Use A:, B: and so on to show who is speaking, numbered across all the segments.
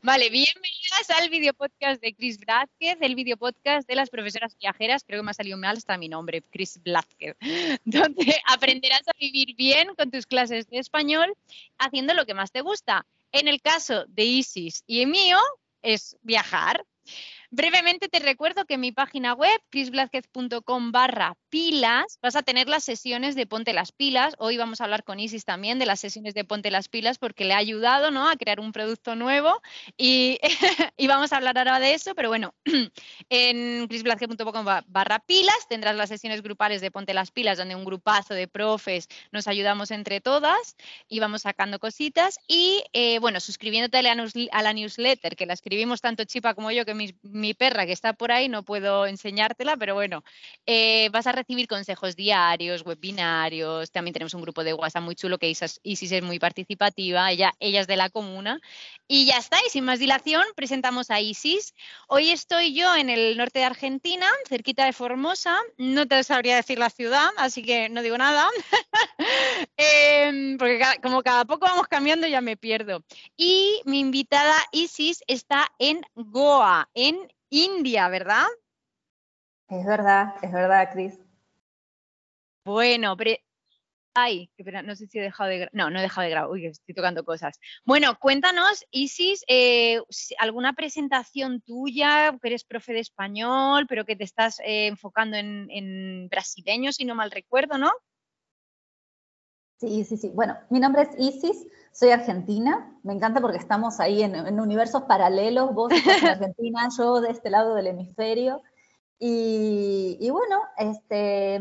A: Vale, bienvenidas al video podcast de Chris Blázquez, el video podcast de las profesoras viajeras, creo que me ha salido mal hasta mi nombre, Chris Blázquez, donde aprenderás a vivir bien con tus clases de español haciendo lo que más te gusta. En el caso de Isis y mío es viajar. Brevemente te recuerdo que mi página web, chrisblázquez.com barra pilas, vas a tener las sesiones de Ponte las pilas. Hoy vamos a hablar con Isis también de las sesiones de Ponte las pilas porque le ha ayudado ¿no? a crear un producto nuevo y, vamos a hablar ahora de eso, pero bueno, en chrisblázquez.com barra pilas tendrás las sesiones grupales de Ponte las pilas donde un grupazo de profes nos ayudamos entre todas y vamos sacando cositas y eh, bueno, suscribiéndote a la, newsletter que la escribimos tanto Chipa como yo que mi perra que está por ahí, no puedo enseñártela, pero bueno, eh, vas a recibir consejos diarios, webinarios, también tenemos un grupo de WhatsApp muy chulo que Isis, es muy participativa, ella, ella es de la comuna. Y ya está, y sin más dilación, presentamos a Isis. Hoy estoy yo en el norte de Argentina, cerquita de Formosa, no te sabría decir la ciudad, así que no digo nada, em, porque como cada poco vamos cambiando ya me pierdo. Y mi invitada Isis está en Goa, en India, ¿verdad?
B: Es verdad, es verdad, Cris.
A: Bueno, pero... Ay, no sé si he dejado de... No, no he dejado de grabar. Uy, estoy tocando cosas. Bueno, cuéntanos, Isis, eh, alguna presentación tuya, que eres profe de español, pero que te estás eh, enfocando en, en brasileño, si no mal recuerdo, ¿no?
B: Sí, sí, sí. Bueno, mi nombre es Isis, soy argentina. Me encanta porque estamos ahí en, universos paralelos. Vos estás en Argentina, yo de este lado del hemisferio. Y, bueno, este,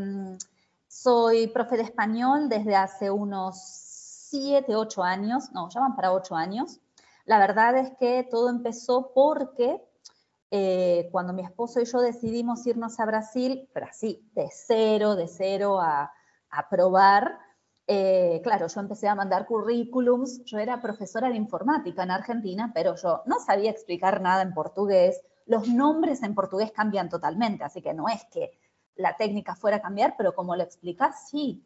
B: soy profe de español desde hace unos siete, ocho años. No, ya van para ocho años. La verdad es que todo empezó porque eh, cuando mi esposo y yo decidimos irnos a Brasil, así, de cero, de cero a, a probar, eh, claro, yo empecé a mandar currículums, yo era profesora de informática en Argentina, pero yo no sabía explicar nada en portugués, los nombres en portugués cambian totalmente, así que no es que la técnica fuera a cambiar, pero como lo explicas, sí.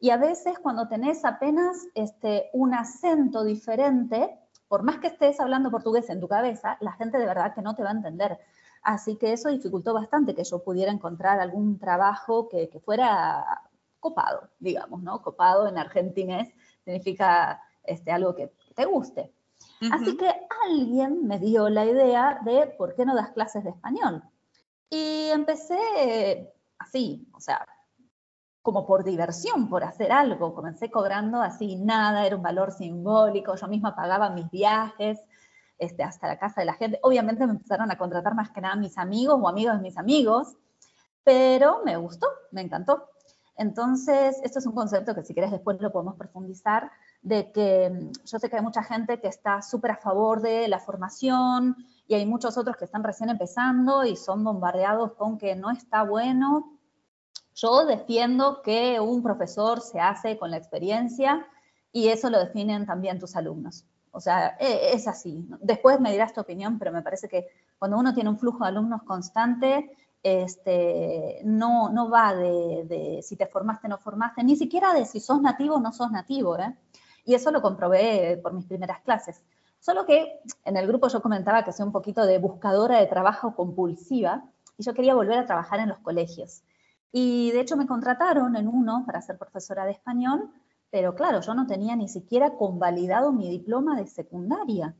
B: Y a veces cuando tenés apenas este, un acento diferente, por más que estés hablando portugués en tu cabeza, la gente de verdad que no te va a entender. Así que eso dificultó bastante que yo pudiera encontrar algún trabajo que, que fuera copado, digamos, ¿no? Copado en argentinés significa este, algo que te guste. Así que alguien me dio la idea de por qué no das clases de español. Y empecé así, o sea, como por diversión, por hacer algo. Comencé cobrando así nada, era un valor simbólico, yo misma pagaba mis viajes este, hasta la casa de la gente. Obviamente me empezaron a contratar más que nada mis amigos o amigos de mis amigos, pero me gustó, me encantó. Entonces, esto es un concepto que si quieres después lo podemos profundizar, de que mm, yo sé que hay mucha gente que está súper a favor de la formación y hay muchos otros que están recién empezando y son bombardeados con que no está bueno. Yo defiendo que un profesor se hace con la experiencia y eso lo definen también tus alumnos. O sea, e, es así. Después me dirás tu opinión, pero me parece que cuando uno tiene un flujo de alumnos constante, este, no, no va de, si te formaste o no formaste, ni siquiera de si sos nativo o no sos nativo. ¿eh? Y eso lo comprobé por mis primeras clases. Solo que en el grupo yo comentaba que soy un poquito de buscadora de trabajo compulsiva y yo quería volver a trabajar en los colegios. Y de hecho me contrataron en uno para ser profesora de español, pero claro, yo no tenía ni siquiera convalidado mi diploma de secundaria.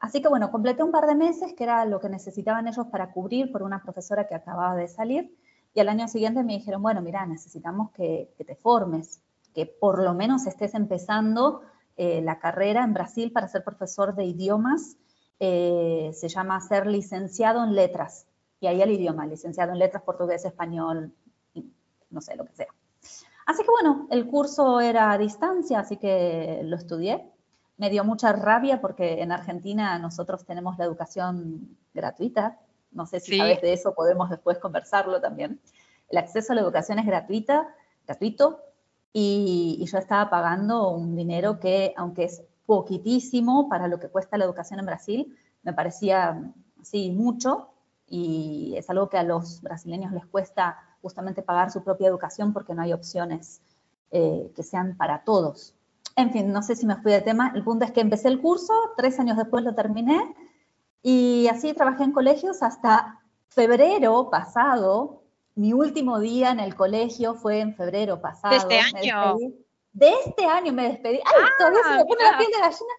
B: Así que bueno, completé un par de meses, que era lo que necesitaban ellos para cubrir por una profesora que acababa de salir, y al año siguiente me dijeron, bueno, mira, necesitamos que, te formes, que por lo menos estés empezando eh, la carrera en Brasil para ser profesor de idiomas, eh, se llama ser licenciado en letras, y ahí el idioma, licenciado en letras, portugués, español, no sé, lo que sea. Así que bueno, el curso era a distancia, así que lo estudié me dio mucha rabia porque en Argentina nosotros tenemos la educación gratuita. No sé si sabes de eso, podemos después conversarlo también. El acceso a la educación es gratuita, gratuito, y, yo estaba pagando un dinero que, aunque es poquitísimo para lo que cuesta la educación en Brasil, me parecía así mucho, y es algo que a los brasileños les cuesta justamente pagar su propia educación porque no hay opciones eh, que sean para todos. En fin, no sé si me fui de tema. El punto es que empecé el curso, tres años después lo terminé y así trabajé en colegios hasta febrero pasado. Mi último día en el colegio fue en febrero pasado.
A: ¿De este año?
B: De este año me despedí. ¡Ay, ah, todavía se me pone la piel de gallina!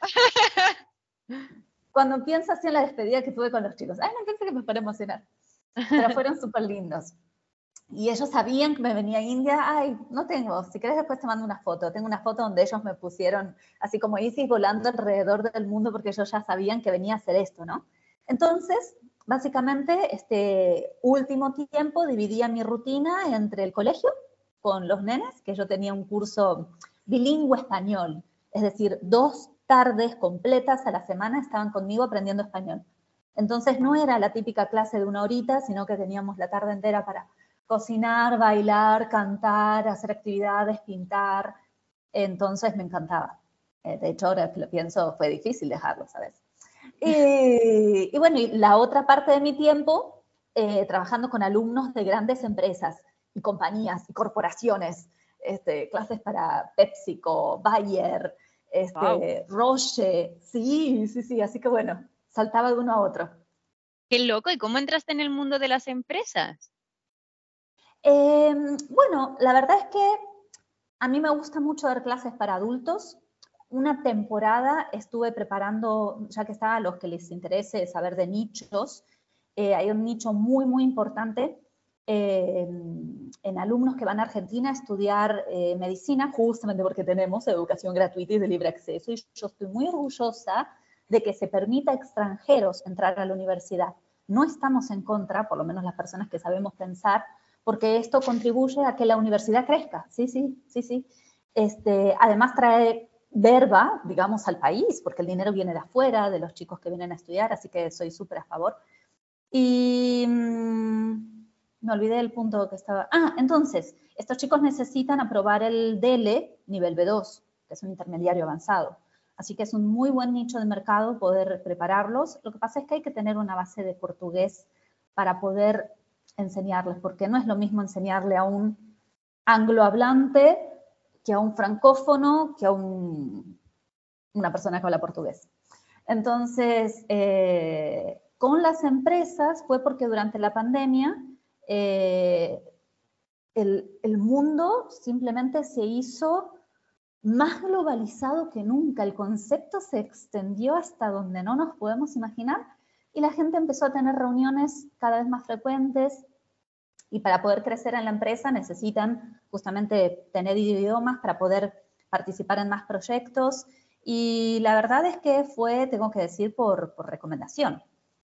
B: Cuando pienso así en la despedida que tuve con los chicos. Ay, no pensé que me para emocionar. Pero fueron súper lindos. Y ellos sabían que me venía a India. Ay, no tengo. Si quieres después te mando una foto. Tengo una foto donde ellos me pusieron, así como Isis, volando alrededor del mundo porque ellos ya sabían que venía a hacer esto, ¿no? Entonces, básicamente, este último tiempo dividía mi rutina entre el colegio con los nenes, que yo tenía un curso bilingüe español, es decir, dos tardes completas a la semana estaban conmigo aprendiendo español. Entonces no era la típica clase de una horita, sino que teníamos la tarde entera para cocinar, bailar, cantar, hacer actividades, pintar. Entonces me encantaba. Eh, de hecho, ahora que lo pienso, fue difícil dejarlo, ¿sabes? Y, bueno, y la otra parte de mi tiempo, eh, trabajando con alumnos de grandes empresas y compañías y corporaciones, este, clases para PepsiCo, Bayer, este, Roche, sí, sí, sí, así que bueno, saltaba de uno a otro.
A: Qué loco, ¿y cómo entraste en el mundo de las empresas?
B: Em, bueno, la verdad es que a mí me gusta mucho dar clases para adultos. Una temporada estuve preparando, ya que está a los que les interese saber de nichos, eh, hay un nicho muy, muy importante eh, en alumnos que van a Argentina a estudiar eh, medicina, justamente porque tenemos educación gratuita y de libre acceso. Y yo estoy muy orgullosa de que se permita a extranjeros entrar a la universidad. No estamos en contra, por lo menos las personas que sabemos pensar, porque esto contribuye a que la universidad crezca. Sí, sí, sí, sí. Este, además trae verba, digamos, al país, porque el dinero viene de afuera, de los chicos que vienen a estudiar, así que soy súper a favor. Y mm, me olvidé del punto que estaba. Ah, entonces, estos chicos necesitan aprobar el DL nivel B2, que es un intermediario avanzado. Así que es un muy buen nicho de mercado poder prepararlos. Lo que pasa es que hay que tener una base de portugués para poder enseñarles, porque no es lo mismo enseñarle a un anglohablante que a un francófono, que a un, una persona que habla portugués. Entonces, eh, con las empresas fue porque durante la pandemia eh, el, el, mundo simplemente se hizo más globalizado que nunca. El concepto se extendió hasta donde no nos podemos imaginar y la gente empezó a tener reuniones cada vez más frecuentes y para poder crecer en la empresa necesitan justamente tener idiomas para poder participar en más proyectos. Y la verdad es que fue, tengo que decir, por, por recomendación,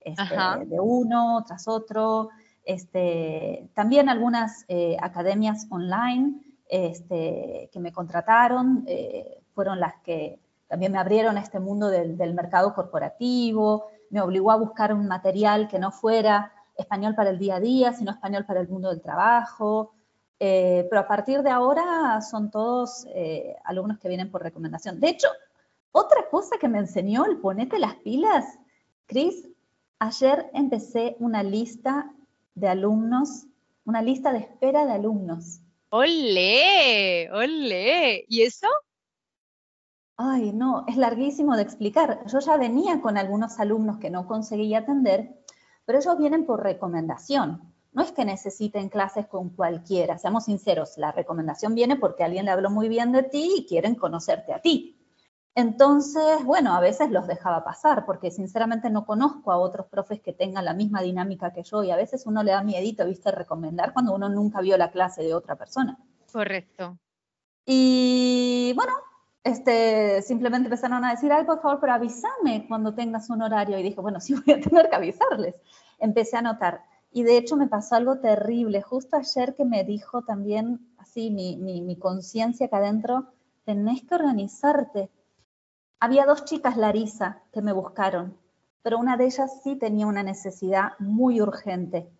B: este, de uno tras otro. Este, también algunas eh, academias online este, que me contrataron eh, fueron las que también me abrieron este mundo del, del mercado corporativo, me obligó a buscar un material que no fuera español para el día a día, sino español para el mundo del trabajo. Eh, pero a partir de ahora son todos eh, alumnos que vienen por recomendación. De hecho, otra cosa que me enseñó el ponete las pilas, Cris, ayer empecé una lista de alumnos, una lista de espera de alumnos.
A: ¡Olé! ¡Olé! ¿Y eso?
B: Ay, no, es larguísimo de explicar. Yo ya venía con algunos alumnos que no conseguía atender, pero ellos vienen por recomendación. No es que necesiten clases con cualquiera, seamos sinceros, la recomendación viene porque alguien le habló muy bien de ti y quieren conocerte a ti. Entonces, bueno, a veces los dejaba pasar porque sinceramente no conozco a otros profes que tengan la misma dinámica que yo y a veces uno le da miedito, viste, recomendar cuando uno nunca vio la clase de otra persona.
A: Correcto.
B: Y este, simplemente empezaron a decir, ay, por favor, pero avísame cuando tengas un horario. Y dije, bueno, sí voy a tener que avisarles. Empecé a notar. Y de hecho me pasó algo terrible. Justo ayer que me dijo también, así, mi, mi, mi conciencia acá adentro, tenés que organizarte. Había dos chicas, Larisa, que me buscaron, pero una de ellas sí tenía una necesidad muy urgente.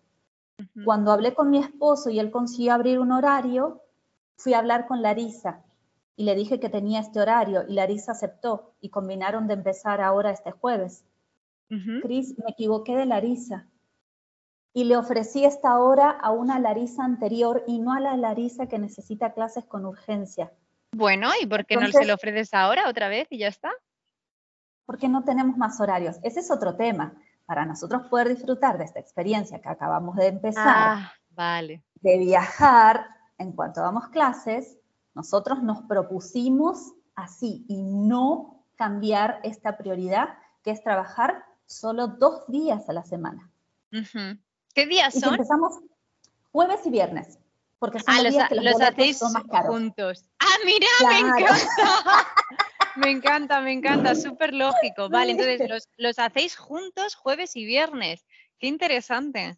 B: Cuando hablé con mi esposo y él consiguió abrir un horario, fui a hablar con Larisa y le dije que tenía este horario y Larisa aceptó y combinaron de empezar ahora este jueves. Cris, me equivoqué de Larisa y le ofrecí esta hora a una Larisa anterior y no a la Larisa que necesita clases con urgencia.
A: Bueno, ¿y por qué no se lo ofreces ahora otra vez y ya está?
B: Porque no tenemos más horarios. Ese es otro tema. Para nosotros poder disfrutar de esta experiencia que acabamos de empezar,
A: ah, vale.
B: de viajar, en cuanto damos clases, nosotros nos propusimos así y no cambiar esta prioridad, que es trabajar solo dos días a la semana.
A: ¿Qué días son?
B: empezamos jueves y viernes, porque son
A: ah,
B: los, días que
A: los, hacéis más caros. juntos. Ah, mira, me encanta. me encanta, me encanta, súper lógico. Vale, entonces los, los hacéis juntos jueves y viernes. Qué interesante.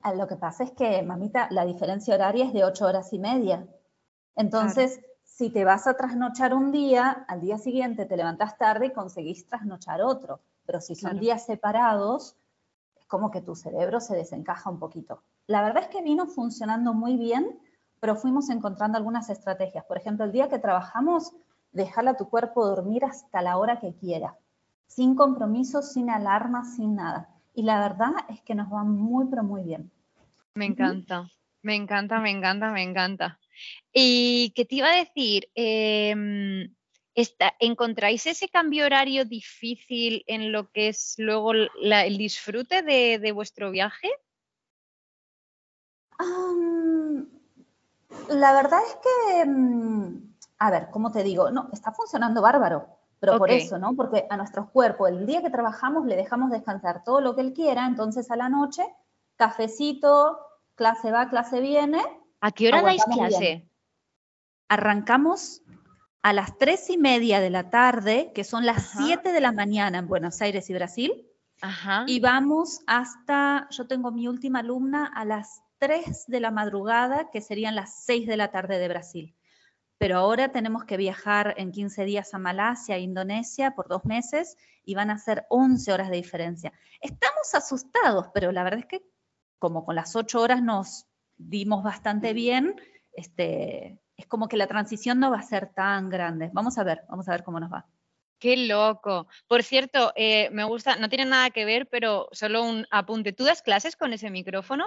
B: Ah, lo que pasa es que, mamita, la diferencia horaria es de ocho horas y media. Entonces, si te vas a trasnochar un día, al día siguiente te levantas tarde y conseguís trasnochar otro. Pero si son días separados, es como que tu cerebro se desencaja un poquito. La verdad es que vino funcionando muy bien, pero fuimos encontrando algunas estrategias. Por ejemplo, el día que trabajamos, dejar a tu cuerpo dormir hasta la hora que quiera, sin compromisos, sin alarmas, sin nada. Y la verdad es que nos va muy, pero muy bien.
A: Me encanta, me encanta, me encanta, me encanta. Y qué te iba a decir, em, ¿encontráis ese cambio horario difícil en lo que es luego el disfrute de, vuestro viaje?
B: la verdad es que, em, a ver, ¿cómo te digo? No, está funcionando bárbaro, pero por eso, ¿no? Porque a nuestro cuerpo, el día que trabajamos, le dejamos descansar todo lo que él quiera, entonces a la noche, cafecito, clase va, clase viene.
A: ¿A qué hora dais clase?
B: Arrancamos a las tres y media de la tarde, que son las siete de la mañana en Buenos Aires y Brasil.
A: Ajá.
B: Y vamos hasta, yo tengo mi última alumna a las 3 de la madrugada, que serían las 6 de la tarde de Brasil. Pero ahora tenemos que viajar en 15 días a Malasia, Indonesia, por dos meses, y van a ser 11 horas de diferencia. Estamos asustados, pero la verdad es que como con las 8 horas nos dimos bastante bien, este, es como que la transición no va a ser tan grande. Vamos a ver, vamos a ver cómo nos va.
A: Qué loco. Por cierto, eh, me gusta, no tiene nada que ver, pero solo un apunte. ¿Tú das clases con ese micrófono?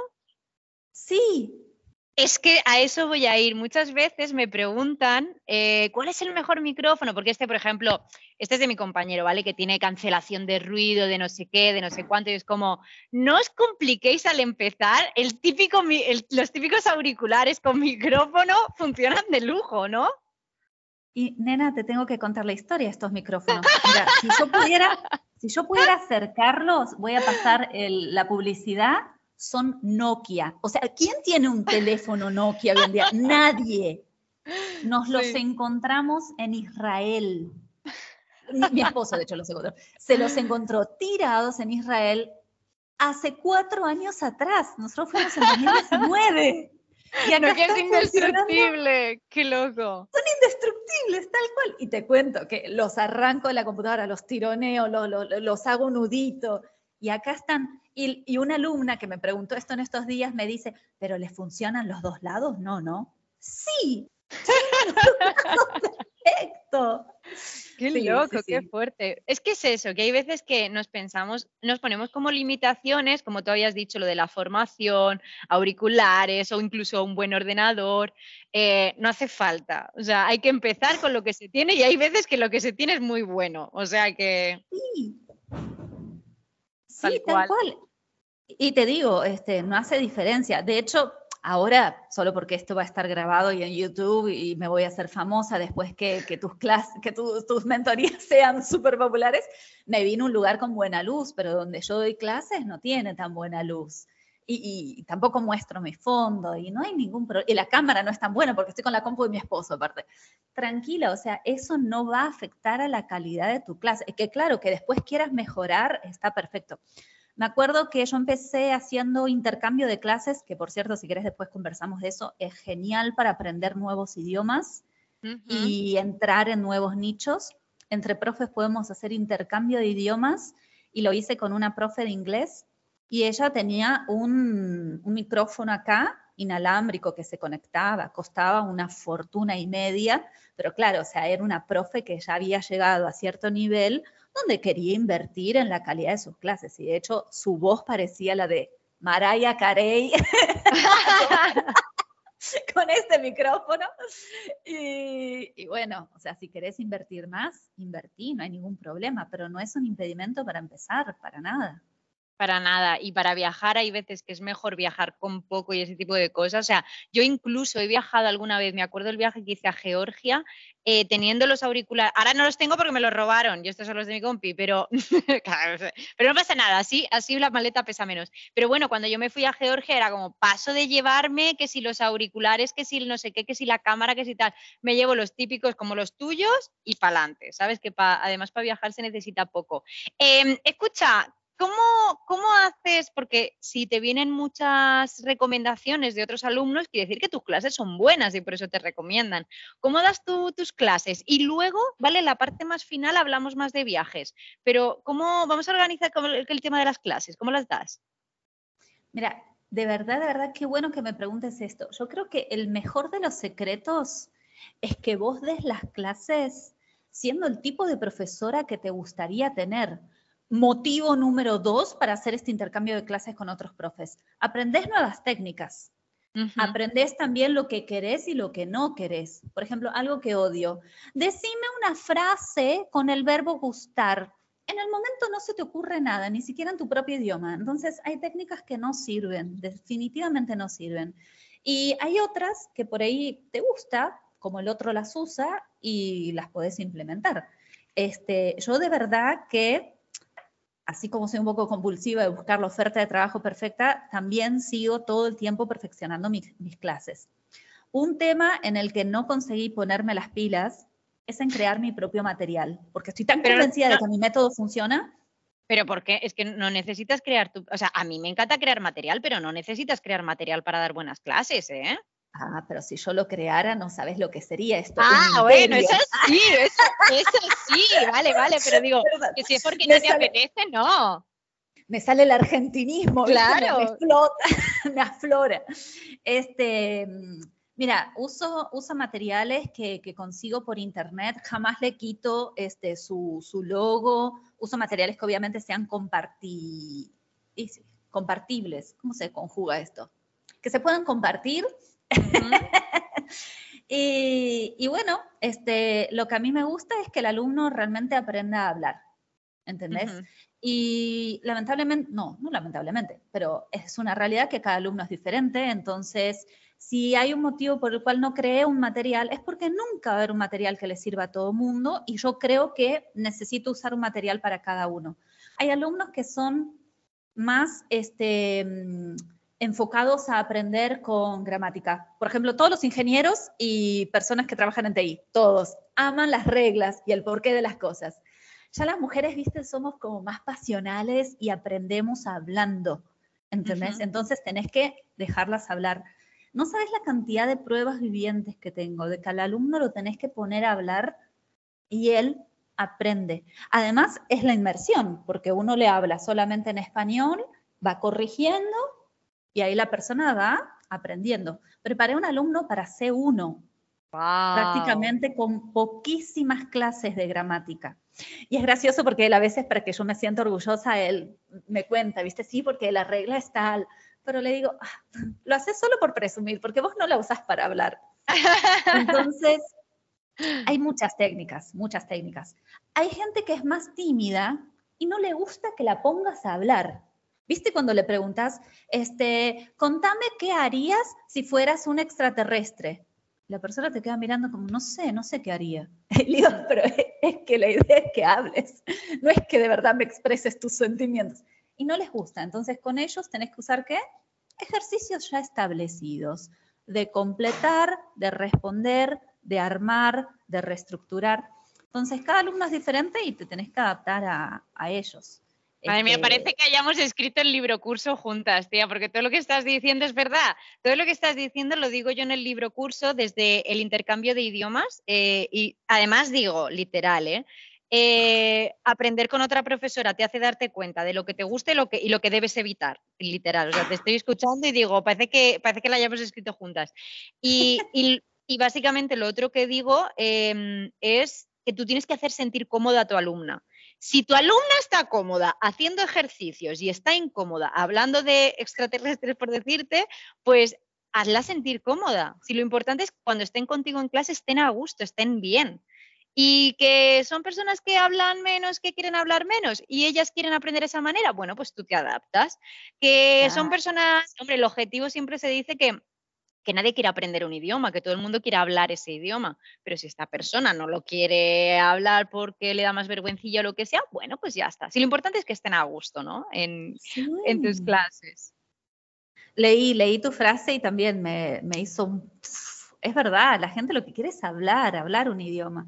B: Sí,
A: es que a eso voy a ir. Muchas veces me preguntan eh, cuál es el mejor micrófono, porque este, por ejemplo, este es de mi compañero, ¿vale? Que tiene cancelación de ruido, de no sé qué, de no sé cuánto, y es como, no os compliquéis al empezar, los típicos auriculares con micrófono funcionan de lujo, ¿no?
B: Y nena, te tengo que contar la historia de estos micrófonos. Mira, si yo pudiera, si yo pudiera acercarlos, voy a pasar la publicidad son Nokia. O sea, ¿quién tiene un teléfono Nokia hoy en día? Nadie. Nos los encontramos en Israel. Mi, esposo, de hecho, los encontró. Se los encontró tirados en Israel hace cuatro años atrás. Nosotros fuimos en 2019.
A: Y Nokia es indestructible, qué loco.
B: Son indestructibles, tal cual. Y te cuento que los arranco de la computadora, los tironeo, los hago nudito. Y acá están y, una alumna que me preguntó esto en estos días me dice, ¿pero les funcionan los dos lados? No, no. Sí. Perfecto.
A: Qué loco, qué fuerte. Es que es eso, que hay veces que nos pensamos, nos ponemos como limitaciones, como tú habías dicho, lo de la formación, auriculares o incluso un buen ordenador. Eh, no hace falta. O sea, hay que empezar con lo que se tiene y hay veces que lo que se tiene es muy bueno. O sea que.
B: Sí. Sí, tal cual. Y te digo, este, no hace diferencia. De hecho, ahora, solo porque esto va a estar grabado y en YouTube y me voy a hacer famosa después que, tus, clases, que tus mentorías sean súper populares, me vino un lugar con buena luz, pero donde yo doy clases no tiene tan buena luz. Y, tampoco muestro mi fondo y no hay ningún problema. Y la cámara no es tan buena porque estoy con la compu de mi esposo aparte. Tranquila, o sea, eso no va a afectar a la calidad de tu clase. Es que claro, que después quieras mejorar, está perfecto. Me acuerdo que yo empecé haciendo intercambio de clases, que por cierto, si querés después conversamos de eso, es genial para aprender nuevos idiomas y entrar en nuevos nichos. Entre profes podemos hacer intercambio de idiomas y lo hice con una profe de inglés y ella tenía un, un micrófono acá inalámbrico que se conectaba, costaba una fortuna y media, pero claro, o sea, era una profe que ya había llegado a cierto nivel donde quería invertir en la calidad de sus clases. Y de hecho, su voz parecía la de Mariah Carey. con este micrófono. Y, y, bueno, o sea, si querés invertir más, invertí, no hay ningún problema, pero no es un impedimento para empezar, para nada.
A: Para nada. Y para viajar hay veces que es mejor viajar con poco y ese tipo de cosas. O sea, yo incluso he viajado alguna vez, me acuerdo el viaje que hice a Georgia, eh, teniendo los auriculares. Ahora no los tengo porque me los robaron, yo estos son los de mi compi, pero, pero no pasa nada, así, así la maleta pesa menos. Pero bueno, cuando yo me fui a Georgia era como paso de llevarme que si los auriculares, que si no sé qué, que si la cámara, que si tal. Me llevo los típicos como los tuyos y para adelante, ¿sabes? Que además para viajar se necesita poco. Em, escucha, ¿Cómo, ¿Cómo haces? Porque si te vienen muchas recomendaciones de otros alumnos, quiere decir que tus clases son buenas y por eso te recomiendan. ¿Cómo das tú tus clases? Y luego, ¿vale? La parte más final hablamos más de viajes, pero ¿cómo vamos a organizar el, tema de las clases? ¿Cómo las das?
B: Mira, de verdad, de verdad, qué bueno que me preguntes esto. Yo creo que el mejor de los secretos es que vos des las clases siendo el tipo de profesora que te gustaría tener motivo número dos para hacer este intercambio de clases con otros profes. Aprendés nuevas técnicas. Aprendés también lo que querés y lo que no querés. Por ejemplo, algo que odio. Decime una frase con el verbo gustar. En el momento no se te ocurre nada, ni siquiera en tu propio idioma. Entonces, hay técnicas que no sirven, definitivamente no sirven. Y hay otras que por ahí te gusta, como el otro las usa y las podés implementar. Este, yo de verdad que así como soy un poco compulsiva de buscar la oferta de trabajo perfecta, también sigo todo el tiempo perfeccionando mis, clases. Un tema en el que no conseguí ponerme las pilas es en crear mi propio material, porque estoy tan convencida de que mi método funciona.
A: Pero ¿por qué? Es que no necesitas crear tu... O sea, a mí me encanta crear material, pero no necesitas crear material para dar buenas clases, ¿eh?
B: Ah, pero si yo lo creara, no sabes lo que sería esto.
A: Ah, bueno, eso sí, eso, sí, vale, vale, pero digo, que si es porque no te apetece, no.
B: Me sale el argentinismo,
A: claro.
B: Me, me aflora. Este, mira, uso, uso materiales que, consigo por internet, jamás le quito este, su, logo, uso materiales que obviamente sean comparti compartibles. ¿Cómo se conjuga esto? Que se puedan compartir y, bueno, este, lo que a mí me gusta es que el alumno realmente aprenda a hablar, ¿entendés? Y lamentablemente, no, no lamentablemente, pero es una realidad que cada alumno es diferente, entonces si hay un motivo por el cual no cree un material, es porque nunca va a haber un material que le sirva a todo mundo y yo creo que necesito usar un material para cada uno. Hay alumnos que son más, este, mm, enfocados a aprender con gramática. Por ejemplo, todos los ingenieros y personas que trabajan en TI, todos aman las reglas y el porqué de las cosas. Ya las mujeres, viste, somos como más pasionales y aprendemos hablando, ¿entendés? Entonces tenés que dejarlas hablar. No sabes la cantidad de pruebas vivientes que tengo, de que al alumno lo tenés que poner a hablar y él aprende. Además, es la inmersión, porque uno le habla solamente en español, va corrigiendo y ahí la persona va aprendiendo. Preparé un alumno para C1, prácticamente con poquísimas clases de gramática. Y es gracioso porque él a veces, para que yo me sienta orgullosa, él me cuenta, ¿viste? Sí, porque la regla es tal. Pero le digo, ah, lo haces solo por presumir, porque vos no la usás para hablar. Entonces, hay muchas técnicas, muchas técnicas. Hay gente que es más tímida y no le gusta que la pongas a hablar. ¿Viste cuando le preguntas, este, contame qué harías si fueras un extraterrestre? La persona te queda mirando como, no sé, no sé qué haría. Y digo, pero es que la idea es que hables, no es que de verdad me expreses tus sentimientos. Y no les gusta. Entonces, con ellos tenés que usar qué? Ejercicios ya establecidos de completar, de responder, de armar, de reestructurar. Entonces, cada alumno es diferente y te tenés que adaptar a, a ellos.
A: Madre mía, parece que hayamos escrito el libro curso juntas, tía, porque todo lo que estás diciendo es verdad. Todo lo que estás diciendo lo digo yo en el libro curso desde el intercambio de idiomas eh, y además digo, literal, ¿eh? ¿eh? aprender con otra profesora te hace darte cuenta de lo que te gusta y lo que, y lo que debes evitar, literal. O sea, te estoy escuchando y digo, parece que, parece que la hayamos escrito juntas. Y, y, básicamente lo otro que digo em, es que tú tienes que hacer sentir cómoda a tu alumna. Si tu alumna está cómoda haciendo ejercicios y está incómoda hablando de extraterrestres, por decirte, pues hazla sentir cómoda. Si lo importante es que cuando estén contigo en clase estén a gusto, estén bien. Y que son personas que hablan menos, que quieren hablar menos y ellas quieren aprender de esa manera, bueno, pues tú te adaptas. Que son personas, hombre, el objetivo siempre se dice que que nadie quiere aprender un idioma, que todo el mundo quiere hablar ese idioma, pero si esta persona no lo quiere hablar porque le da más vergüencilla o lo que sea, bueno, pues ya está. Si lo importante es que estén a gusto, ¿no? En, en tus clases.
B: Leí, leí tu frase y también me, hizo Es verdad, la gente lo que quiere es hablar, hablar un idioma.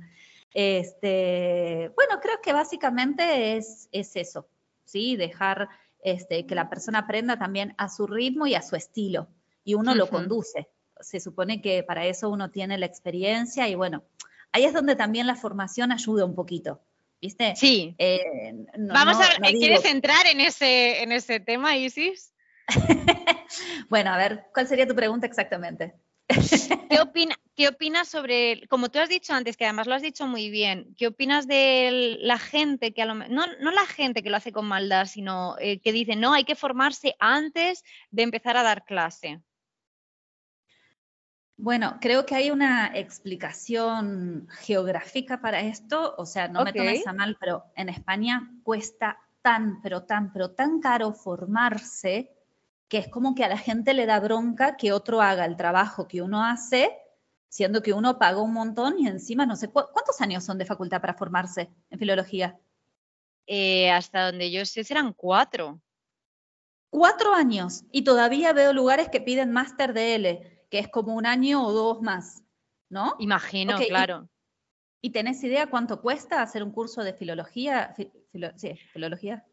B: Este, bueno, creo que básicamente es, es eso, ¿sí? Dejar este, que la persona aprenda también a su ritmo y a su estilo y uno lo conduce. Se supone que para eso uno tiene la experiencia y bueno, ahí es donde también la formación ayuda un poquito. ¿Viste?
A: Sí. Eh, Vamos a ver, ¿quieres entrar en ese, en ese tema, Isis?
B: bueno, a ver, ¿cuál sería tu pregunta exactamente?
A: ¿Qué, opina, ¿Qué opinas sobre, como tú has dicho antes, que además lo has dicho muy bien, ¿qué opinas de la gente que a lo no, no la gente que lo hace con maldad, sino eh, que dice, no, hay que formarse antes de empezar a dar clase?
B: Bueno, creo que hay una explicación geográfica para esto, o sea, no me tomes a mal, pero en España cuesta tan, pero tan, pero tan caro formarse que es como que a la gente le da bronca que otro haga el trabajo que uno hace, siendo que uno paga un montón y encima no sé cuántos años son de facultad para formarse en filología.
A: Eh, hasta donde yo sé serán cuatro.
B: Cuatro años y todavía veo lugares que piden máster de L que es como un año o dos más, ¿no?
A: Imagino, claro.
B: ¿Y, tenés idea cuánto cuesta hacer un curso de filología? sí, filología.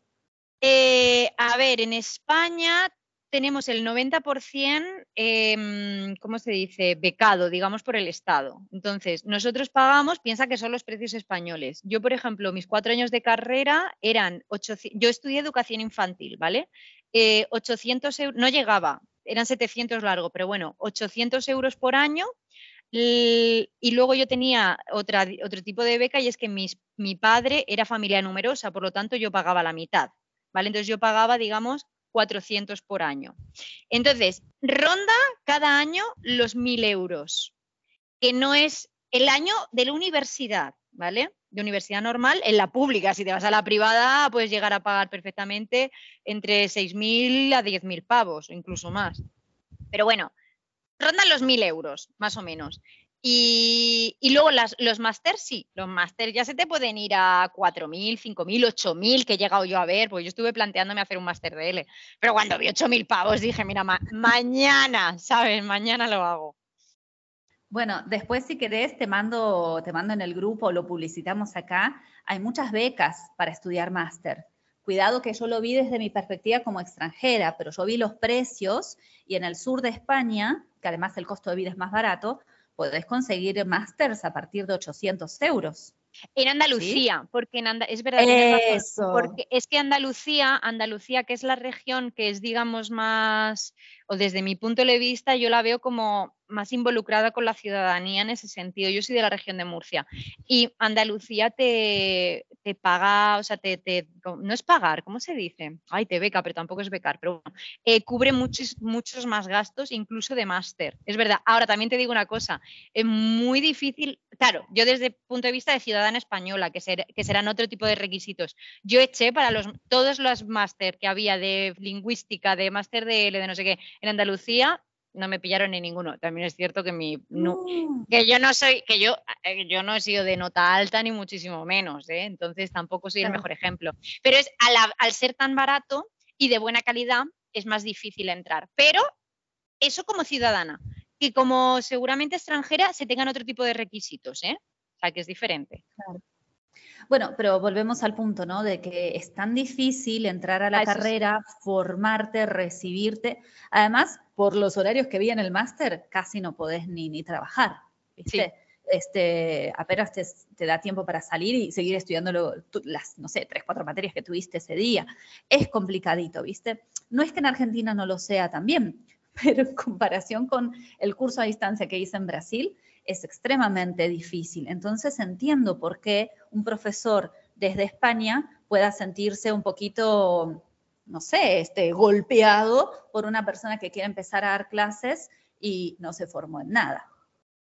A: Eh, a ver, en España tenemos el 90%, em, ¿cómo se dice? Becado, digamos, por el Estado. Entonces, nosotros pagamos, piensa que son los precios españoles. Yo, por ejemplo, mis cuatro años de carrera eran 800, yo estudié educación infantil, ¿vale? 800 eh, euros, no llegaba, eran 700 largo, pero bueno, 800 euros por año. Y luego yo tenía otra, otro tipo de beca y es que mi padre era familia numerosa, por lo tanto yo pagaba la mitad, ¿vale? Entonces yo pagaba, digamos, 400 por año. Entonces, ronda cada año los 1.000 euros, que no es el año de la universidad, ¿vale? De universidad normal, en la pública, si te vas a la privada, puedes llegar a pagar perfectamente entre 6.000 a 10.000 pavos, incluso más. Pero bueno, rondan los 1.000 euros, más o menos. Y, luego los másters, sí, los másters ya se te pueden ir a 4.000, 5.000, 8.000 que he llegado yo a ver, pues yo estuve planteándome hacer un máster de L, pero cuando vi 8.000 pavos dije, mira, mañana, ¿sabes? Mañana lo hago.
B: Bueno, después si querés te mando, te mando en el grupo, lo publicitamos acá. Hay muchas becas para estudiar máster. Cuidado que yo lo vi desde mi perspectiva como extranjera, pero yo vi los precios y en el sur de España, que además el costo de vida es más barato, podés conseguir másters a partir de 800 euros.
A: En Andalucía, porque en es verdad, porque es que Andalucía, Andalucía, que es la región que es, digamos, más, o desde mi punto de vista, yo la veo como más involucrada con la ciudadanía en ese sentido. Yo soy de la región de Murcia y Andalucía te, te paga, o sea, te, no es pagar, ¿cómo se dice? Ay, te beca, pero tampoco es becar, pero bueno, eh, cubre muchos, muchos más gastos, incluso de máster. Es verdad. Ahora, también te digo una cosa, es muy difícil, claro, yo desde el punto de vista de ciudadana española, que, que serán otro tipo de requisitos, yo eché para los, todos los máster que había de lingüística, de máster de de no sé qué, en Andalucía, no me pillaron ni ninguno. También es cierto que mi que yo no soy, que yo, eh, yo no he sido de nota alta ni muchísimo menos, ¿eh? entonces tampoco soy el mejor ejemplo. Pero es al, ser tan barato y de buena calidad, es más difícil entrar. Pero eso como ciudadana, que como seguramente extranjera se tengan otro tipo de requisitos, ¿eh? O sea, que es diferente.
B: Bueno, pero volvemos al punto, ¿no? De que es tan difícil entrar a la ah, carrera, formarte, recibirte. Además, por los horarios que vi en el máster, casi no podés ni, ni trabajar, ¿viste? Este, apenas te, da tiempo para salir y seguir estudiando las, no sé, tres, cuatro materias que tuviste ese día. Es complicadito, ¿viste? No es que en Argentina no lo sea también, pero en comparación con el curso a distancia que hice en Brasil, es extremadamente difícil. Entonces entiendo por qué un profesor desde España pueda sentirse un poquito, no sé, este, golpeado por una persona que quiere empezar a dar clases y no se formó en nada,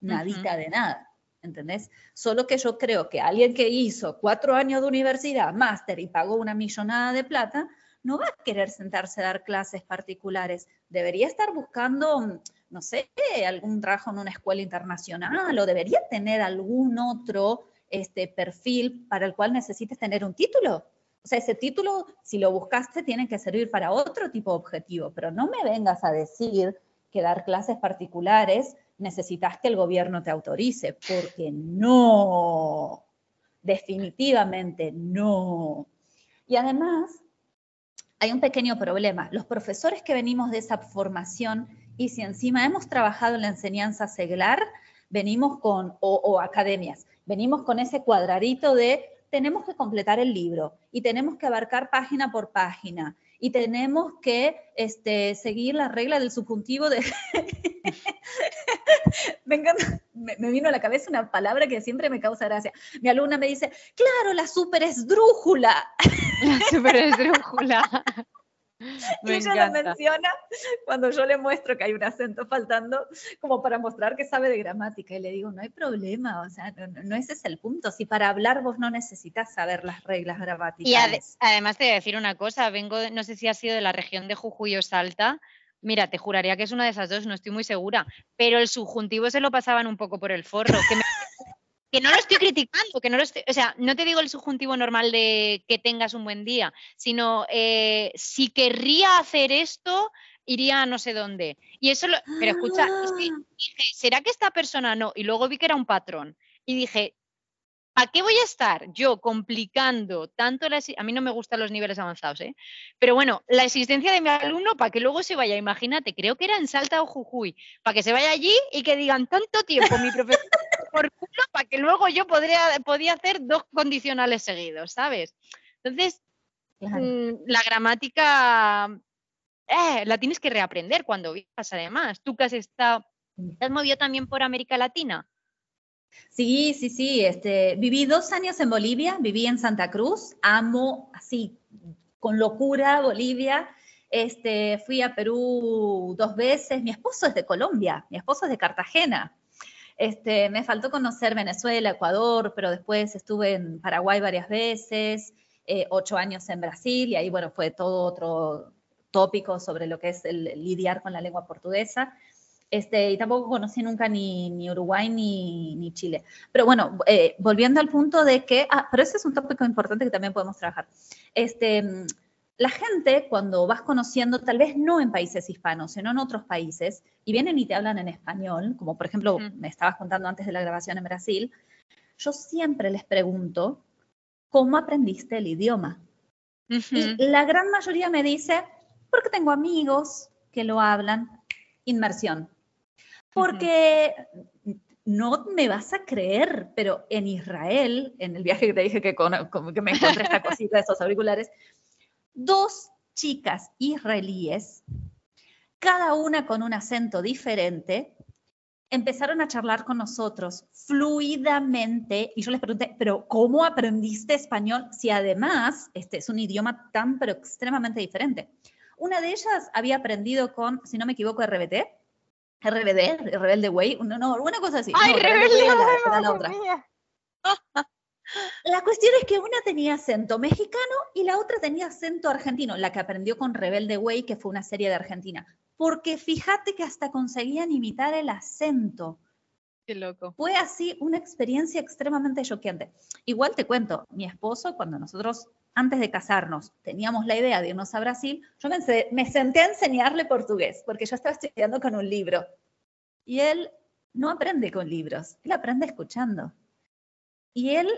B: nadita de nada. ¿Entendés? Solo que yo creo que alguien que hizo cuatro años de universidad, máster y pagó una millonada de plata, no va a querer sentarse a dar clases particulares. Debería estar buscando, no sé, algún trabajo en una escuela internacional o debería tener algún otro este, perfil para el cual necesites tener un título. O sea, ese título, si lo buscaste, tiene que servir para otro tipo de objetivo, pero no me vengas a decir que dar clases particulares necesitas que el gobierno te autorice, porque no, definitivamente no. Y además, hay un pequeño problema. Los profesores que venimos de esa formación y si encima hemos trabajado en la enseñanza seglar, venimos con, o, academias, venimos con ese cuadradito de tenemos que completar el libro y tenemos que abarcar página por página y tenemos que este, seguir la regla del subjuntivo de... me, me, vino a la cabeza una palabra que siempre me causa gracia. Mi alumna me dice, claro, la super esdrújula.
A: La super
B: y ella lo menciona cuando yo le muestro que hay un acento faltando, como para mostrar que sabe de gramática. Y le digo, no hay problema, o sea, no, ese es el punto. Si para hablar vos no necesitas saber las reglas gramaticales.
A: Y además te voy a decir una cosa, vengo, no sé si ha sido de la región de Jujuy o Salta. Mira, te juraría que es una de esas dos, no estoy muy segura, pero el subjuntivo se lo pasaban un poco por el forro, que me que no lo estoy criticando, que no lo estoy, o sea, no te digo el subjuntivo normal de que tengas un buen día, sino eh, si querría hacer esto, iría a no sé dónde. Y eso, lo, pero escucha, ah. dije, ¿será que esta persona no? Y luego vi que era un patrón. Y dije, ¿a qué voy a estar yo complicando tanto la A mí no me gustan los niveles avanzados, ¿eh? Pero bueno, la existencia de mi alumno para que luego se vaya, imagínate, creo que era en Salta o Jujuy, para que se vaya allí y que digan tanto tiempo mi profesor por culo para que luego yo podría, podía hacer dos condicionales seguidos, ¿sabes? Entonces, mm, la gramática eh, la tienes que reaprender cuando vivas, además. Tú que has estado, ¿te has movido también por América Latina?
B: Sí, sí, sí. Este, viví dos años en Bolivia, viví en Santa Cruz, amo así, con locura Bolivia. Este, fui a Perú dos veces. Mi esposo es de Colombia, mi esposo es de Cartagena. Este, me faltó conocer Venezuela, Ecuador, pero después estuve en Paraguay varias veces, eh, ocho años en Brasil, y ahí, bueno, fue todo otro tópico sobre lo que es el, lidiar con la lengua portuguesa. Este, y tampoco conocí nunca ni, Uruguay ni, Chile. Pero bueno, eh, volviendo al punto de que, ah, pero ese es un tópico importante que también podemos trabajar. Este, la gente, cuando vas conociendo, tal vez no en países hispanos, sino en otros países, y vienen y te hablan en español, como por ejemplo me estabas contando antes de la grabación en Brasil, yo siempre les pregunto, ¿cómo aprendiste el idioma? Y la gran mayoría me dice, porque tengo amigos que lo hablan, inmersión. Porque no me vas a creer, pero en Israel, en el viaje que te dije que, que me encontré esta cosita de esos auriculares, dos chicas israelíes, cada una con un acento diferente, empezaron a charlar con nosotros fluidamente y yo les pregunté, pero ¿cómo aprendiste español si además este es un idioma tan pero extremadamente diferente? Una de ellas había aprendido con, si no me equivoco, RBT, RBD, Rebelde Way, no, no, una cosa así.
A: Ay,
B: no,
A: rebelde, la, la otra.
B: La cuestión es que una tenía acento mexicano y la otra tenía acento argentino, la que aprendió con Rebelde Way, que fue una serie de Argentina. Porque fíjate que hasta conseguían imitar el acento.
A: Qué loco.
B: Fue así una experiencia extremadamente choqueante. Igual te cuento, mi esposo, cuando nosotros, antes de casarnos, teníamos la idea de irnos a Brasil, yo me, me senté a enseñarle portugués, porque yo estaba estudiando con un libro. Y él no aprende con libros, él aprende escuchando. Y él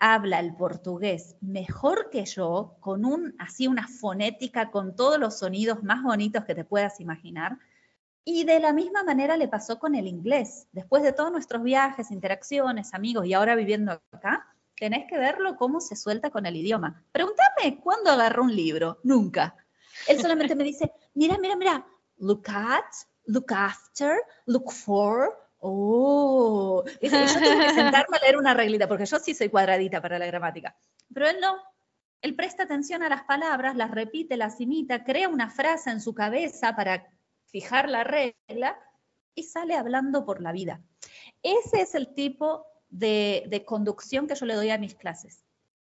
B: habla el portugués mejor que yo, con un, así una fonética, con todos los sonidos más bonitos que te puedas imaginar. Y de la misma manera le pasó con el inglés. Después de todos nuestros viajes, interacciones, amigos y ahora viviendo acá, tenés que verlo cómo se suelta con el idioma. Pregúntame cuándo agarró un libro. Nunca. Él solamente me dice, mira, mira, mira, look at, look after, look for, Oh, yo tengo que sentarme a leer una reglita, porque yo sí soy cuadradita para la gramática. Pero él no. Él presta atención a las palabras, las repite, las imita, crea una frase en su cabeza para fijar la regla y sale hablando por la vida. Ese es el tipo de, conducción que yo le doy a mis clases.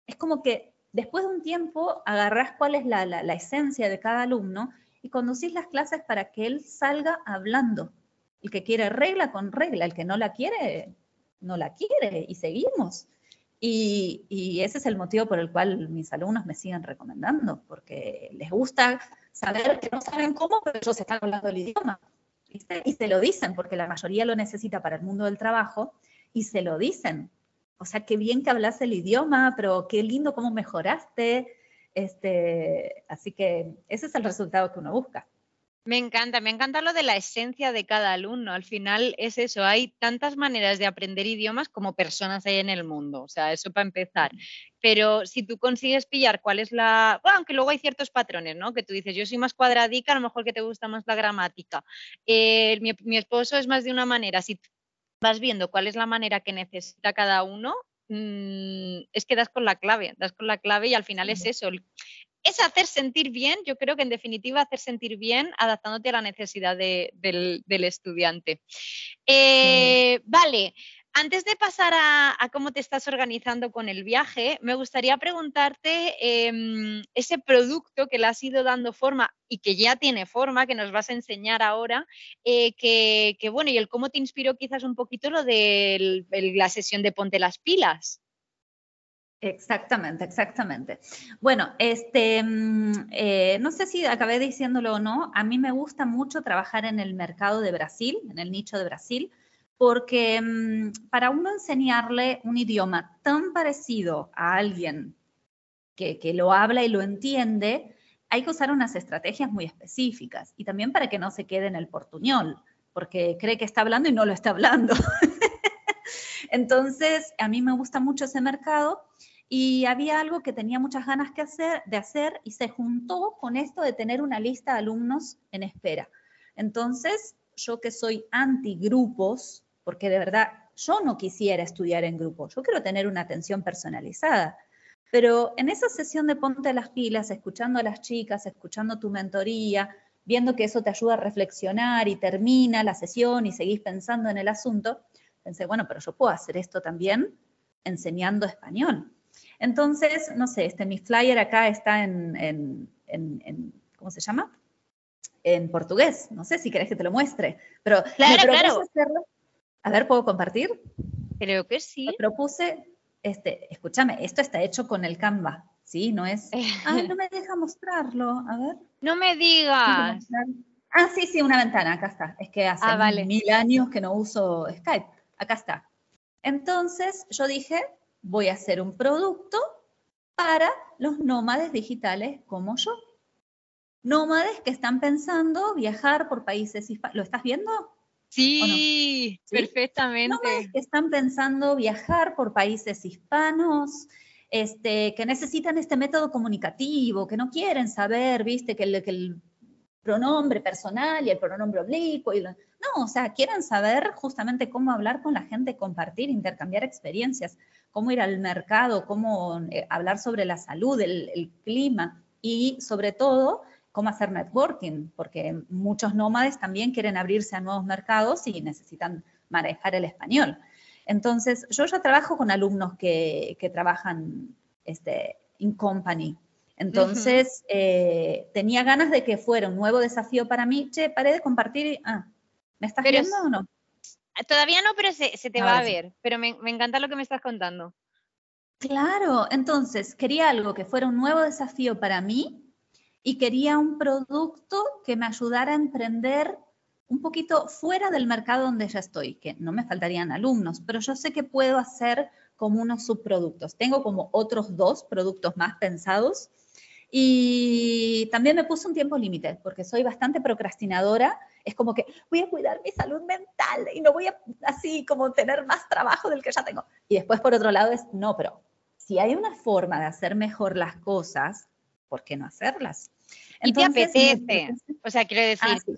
B: Es como que después de un tiempo agarrás cuál es la, la esencia de cada alumno y conducís las clases para que él salga hablando. El que quiere regla con regla, el que no la quiere, no la quiere y seguimos. Y, ese es el motivo por el cual mis alumnos me siguen recomendando, porque les gusta saber que no saben cómo, pero ellos están hablando el idioma. Y se lo dicen, porque la mayoría lo necesita para el mundo del trabajo, y se lo dicen. O sea, qué bien que hablas el idioma, pero qué lindo cómo mejoraste. Este, así que ese es el resultado que uno busca.
A: Me encanta, me encanta lo de la esencia de cada alumno. Al final es eso, hay tantas maneras de aprender idiomas como personas hay en el mundo. O sea, eso para empezar. Pero si tú consigues pillar cuál es la. Bueno, aunque luego hay ciertos patrones, ¿no? Que tú dices, yo soy más cuadradica, a lo mejor que te gusta más la gramática. Eh, mi, esposo es más de una manera. Si vas viendo cuál es la manera que necesita cada uno, mm, es que das con la clave, das con la clave y al final es eso, es hacer sentir bien, yo creo que en definitiva hacer sentir bien adaptándote a la necesidad del, estudiante. Eh, vale, antes de pasar a, cómo te estás organizando con el viaje, me gustaría preguntarte em, ese producto que le has ido dando forma y que ya tiene forma, que nos vas a enseñar ahora, eh, que, bueno, y el cómo te inspiró quizás un poquito lo de la sesión de Ponte las pilas.
B: Exactamente, exactamente. Bueno, este, mm, eh, no sé si acabé diciéndolo o no, a mí me gusta mucho trabajar en el mercado de Brasil, en el nicho de Brasil, porque mm, para uno enseñarle un idioma tan parecido a alguien que, que lo habla y lo entiende, hay que usar unas estrategias muy específicas y también para que no se quede en el portuñol, porque cree que está hablando y no lo está hablando. Entonces, a mí me gusta mucho ese mercado y había algo que tenía muchas ganas que hacer, de hacer y se juntó con esto de tener una lista de alumnos en espera. Entonces, yo que soy anti grupos, porque de verdad yo no quisiera estudiar en grupo, yo quiero tener una atención personalizada. Pero en esa sesión de ponte las pilas, escuchando a las chicas, escuchando tu mentoría, viendo que eso te ayuda a reflexionar y termina la sesión y seguís pensando en el asunto, pensé, bueno, pero yo puedo hacer esto también enseñando español. Entonces, no sé, este, mi flyer acá está en, ¿cómo se llama? En portugués. No sé si querés que te lo muestre, pero
A: claro, claro.
B: Hacerlo. A ver, ¿puedo compartir?
A: Creo que sí.
B: Me propuse, este, escúchame, esto está hecho con el Canva, ¿sí? No es, ay, no me deja mostrarlo, a ver.
A: No me digas.
B: Ah, sí, sí, una ventana, acá está. Es que hace ah, mil años que no uso Skype. Acá está. Entonces yo dije, voy a hacer un producto para los nómades digitales como yo. Nómades que están pensando viajar por países hispanos. ¿Lo estás viendo?
A: Sí, perfectamente.
B: Nómades que están pensando viajar por países hispanos, este, que necesitan este método comunicativo, que no quieren saber, viste, que el, que el pronombre personal y el pronombre oblicuo. Y no, o sea, quieren saber justamente cómo hablar con la gente, compartir, intercambiar experiencias, cómo ir al mercado, cómo eh, hablar sobre la salud, el, clima y sobre todo cómo hacer networking, porque muchos nómades también quieren abrirse a nuevos mercados y necesitan manejar el español. Entonces, yo ya trabajo con alumnos que, que trabajan este, in company, entonces, eh, tenía ganas de que fuera un nuevo desafío para mí. Che, paré de compartir. Ah, ¿me estás viendo o no?
A: Todavía no, pero se, te va a ver. Pero me, encanta lo que me estás contando.
B: Claro, entonces quería algo que fuera un nuevo desafío para mí y quería un producto que me ayudara a emprender un poquito fuera del mercado donde ya estoy, que no me faltarían alumnos, pero yo sé que puedo hacer como unos subproductos. Tengo como otros dos productos más pensados y también me puse un tiempo límite, porque soy bastante procrastinadora. Es como que voy a cuidar mi salud mental y no voy a así como tener más trabajo del que ya tengo. Y después, por otro lado, es no, pero si hay una forma de hacer mejor las cosas, ¿por qué no hacerlas?
A: y te apetece. O sea, quiero decir, ah,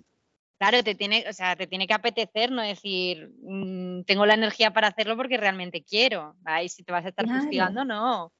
A: claro, te tiene, o sea, te tiene que apetecer, no decir, mm, tengo la energía para hacerlo porque realmente quiero. Ahí si te vas a estar fustigando, no.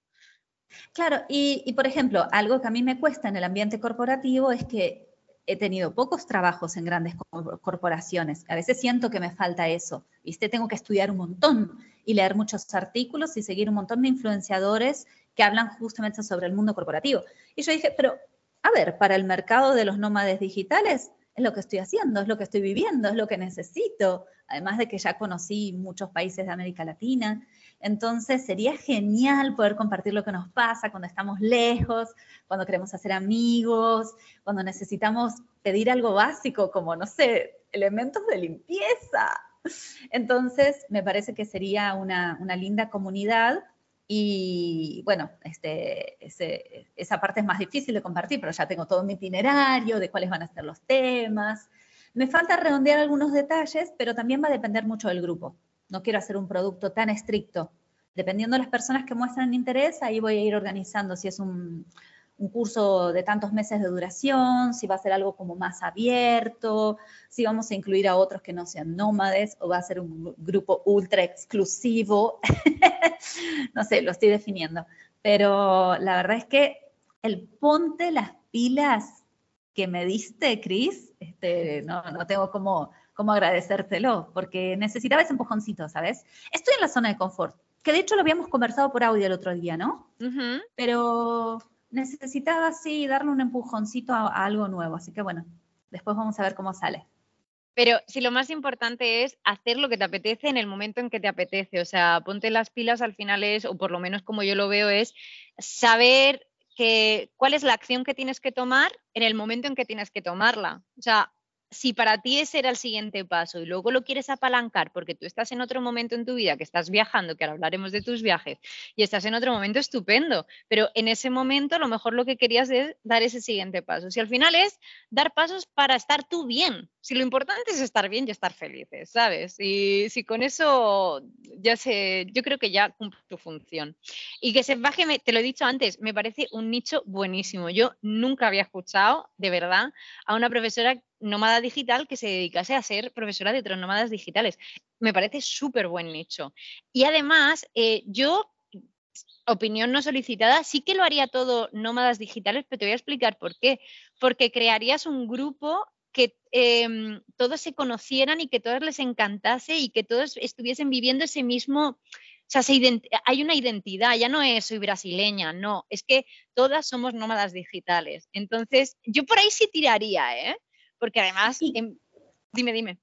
B: Claro, y, por ejemplo, algo que a mí me cuesta en el ambiente corporativo es que he tenido pocos trabajos en grandes corporaciones. A veces siento que me falta eso. ¿Viste? Tengo que estudiar un montón y leer muchos artículos y seguir un montón de influenciadores que hablan justamente sobre el mundo corporativo. Y yo dije, pero a ver, para el mercado de los nómades digitales es lo que estoy haciendo, es lo que estoy viviendo, es lo que necesito, además de que ya conocí muchos países de América Latina. Entonces sería genial poder compartir lo que nos pasa cuando estamos lejos, cuando queremos hacer amigos, cuando necesitamos pedir algo básico como, no sé, elementos de limpieza. Entonces me parece que sería una, linda comunidad y bueno, este, esa parte es más difícil de compartir, pero ya tengo todo mi itinerario de cuáles van a ser los temas. Me falta redondear algunos detalles, pero también va a depender mucho del grupo no quiero hacer un producto tan estricto. Dependiendo de las personas que muestran interés, ahí voy a ir organizando si es un, curso de tantos meses de duración, si va a ser algo como más abierto, si vamos a incluir a otros que no sean nómades o va a ser un grupo ultra exclusivo. no sé, lo estoy definiendo. Pero la verdad es que el ponte las pilas que me diste, Cris, este, no, no tengo como cómo agradecértelo, porque necesitaba ese empujoncito, ¿sabes? Estoy en la zona de confort, que de hecho lo habíamos conversado por audio el otro día, ¿no? Pero necesitaba sí darle un empujoncito a, algo nuevo, así que bueno, después vamos a ver cómo sale.
A: Pero si lo más importante es hacer lo que te apetece en el momento en que te apetece, o sea, ponte las pilas al final es, o por lo menos como yo lo veo, es saber que, cuál es la acción que tienes que tomar en el momento en que tienes que tomarla. O sea, si para ti ese era el siguiente paso y luego lo quieres apalancar porque tú estás en otro momento en tu vida, que estás viajando, que ahora hablaremos de tus viajes, y estás en otro momento estupendo, pero en ese momento a lo mejor lo que querías es dar ese siguiente paso. Si al final es dar pasos para estar tú bien, si lo importante es estar bien y estar felices, ¿sabes? Y si con eso ya sé, yo creo que ya cumple tu función. Y que se baje, te lo he dicho antes, me parece un nicho buenísimo. Yo nunca había escuchado, de verdad, a una profesora nómada digital que se dedicase a ser profesora de otros nómadas digitales. Me parece súper buen nicho. Y además, eh, yo, opinión no solicitada, sí que lo haría todo nómadas digitales, pero te voy a explicar por qué. Porque crearías un grupo que em, todos se conocieran y que todos les encantase y que todos estuviesen viviendo ese mismo, o sea, hay una identidad, ya no es soy brasileña, no, es que todas somos nómadas digitales. Entonces, yo por ahí sí tiraría, ¿eh? Porque además, em, dime, dime.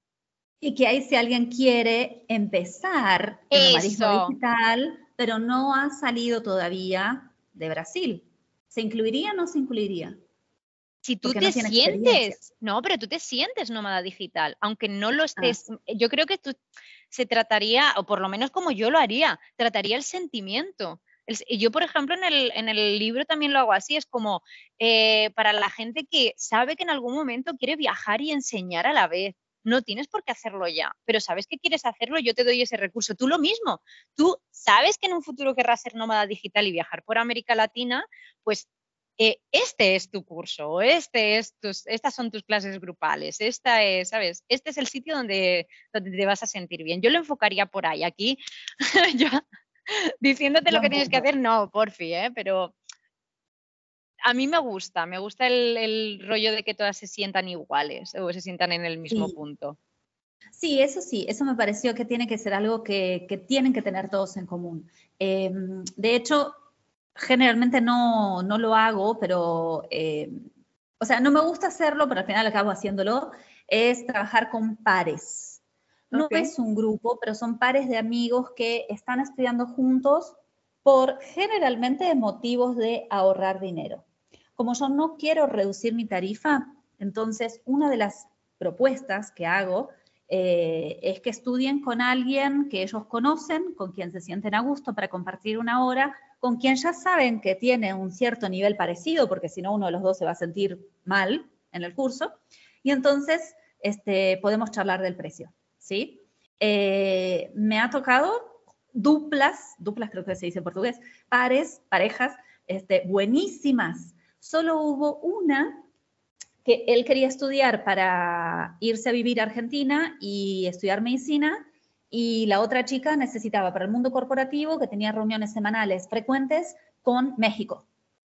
B: Y que ahí si alguien quiere empezar el nomadismo digital, pero no ha salido todavía de Brasil, ¿se incluiría o no se incluiría?
A: Si tú te sientes, no, pero tú te sientes nómada digital, aunque no lo ah. estés, yo creo que tú se trataría, o por lo menos como yo lo haría, trataría el sentimiento yo, por ejemplo, en el, libro también lo hago así, es como eh, para la gente que sabe que en algún momento quiere viajar y enseñar a la vez. No tienes por qué hacerlo ya, pero sabes que quieres hacerlo, yo te doy ese recurso. Tú lo mismo, tú sabes que en un futuro querrás ser nómada digital y viajar por América Latina, pues eh, este es tu curso, este es tus, estas son tus clases grupales, esta es, ¿sabes? Este es el sitio donde, donde te vas a sentir bien. Yo lo enfocaría por ahí. Aquí diciéndote lo que tienes que hacer, no, porfi, ¿eh? pero a mí me gusta, me gusta el, rollo de que todas se sientan iguales o se sientan en el mismo punto.
B: Sí, eso sí, eso me pareció que tiene que ser algo que, tienen que tener todos en común. Em, de hecho, generalmente no, lo hago, pero, em, o sea, no me gusta hacerlo, pero al final acabo haciéndolo, es trabajar con pares. No es un grupo, pero son pares de amigos que están estudiando juntos por generalmente motivos de ahorrar dinero. Como yo no quiero reducir mi tarifa, entonces una de las propuestas que hago eh, es que estudien con alguien que ellos conocen, con quien se sienten a gusto para compartir una hora, con quien ya saben que tiene un cierto nivel parecido, porque si no uno de los dos se va a sentir mal en el curso, y entonces este, podemos charlar del precio. ¿Sí? Eh, me ha tocado duplas, duplas creo que se dice en portugués, pares, parejas, este, buenísimas. Solo hubo una que él quería estudiar para irse a vivir a Argentina y estudiar medicina, y la otra chica necesitaba para el mundo corporativo, que tenía reuniones semanales frecuentes con México.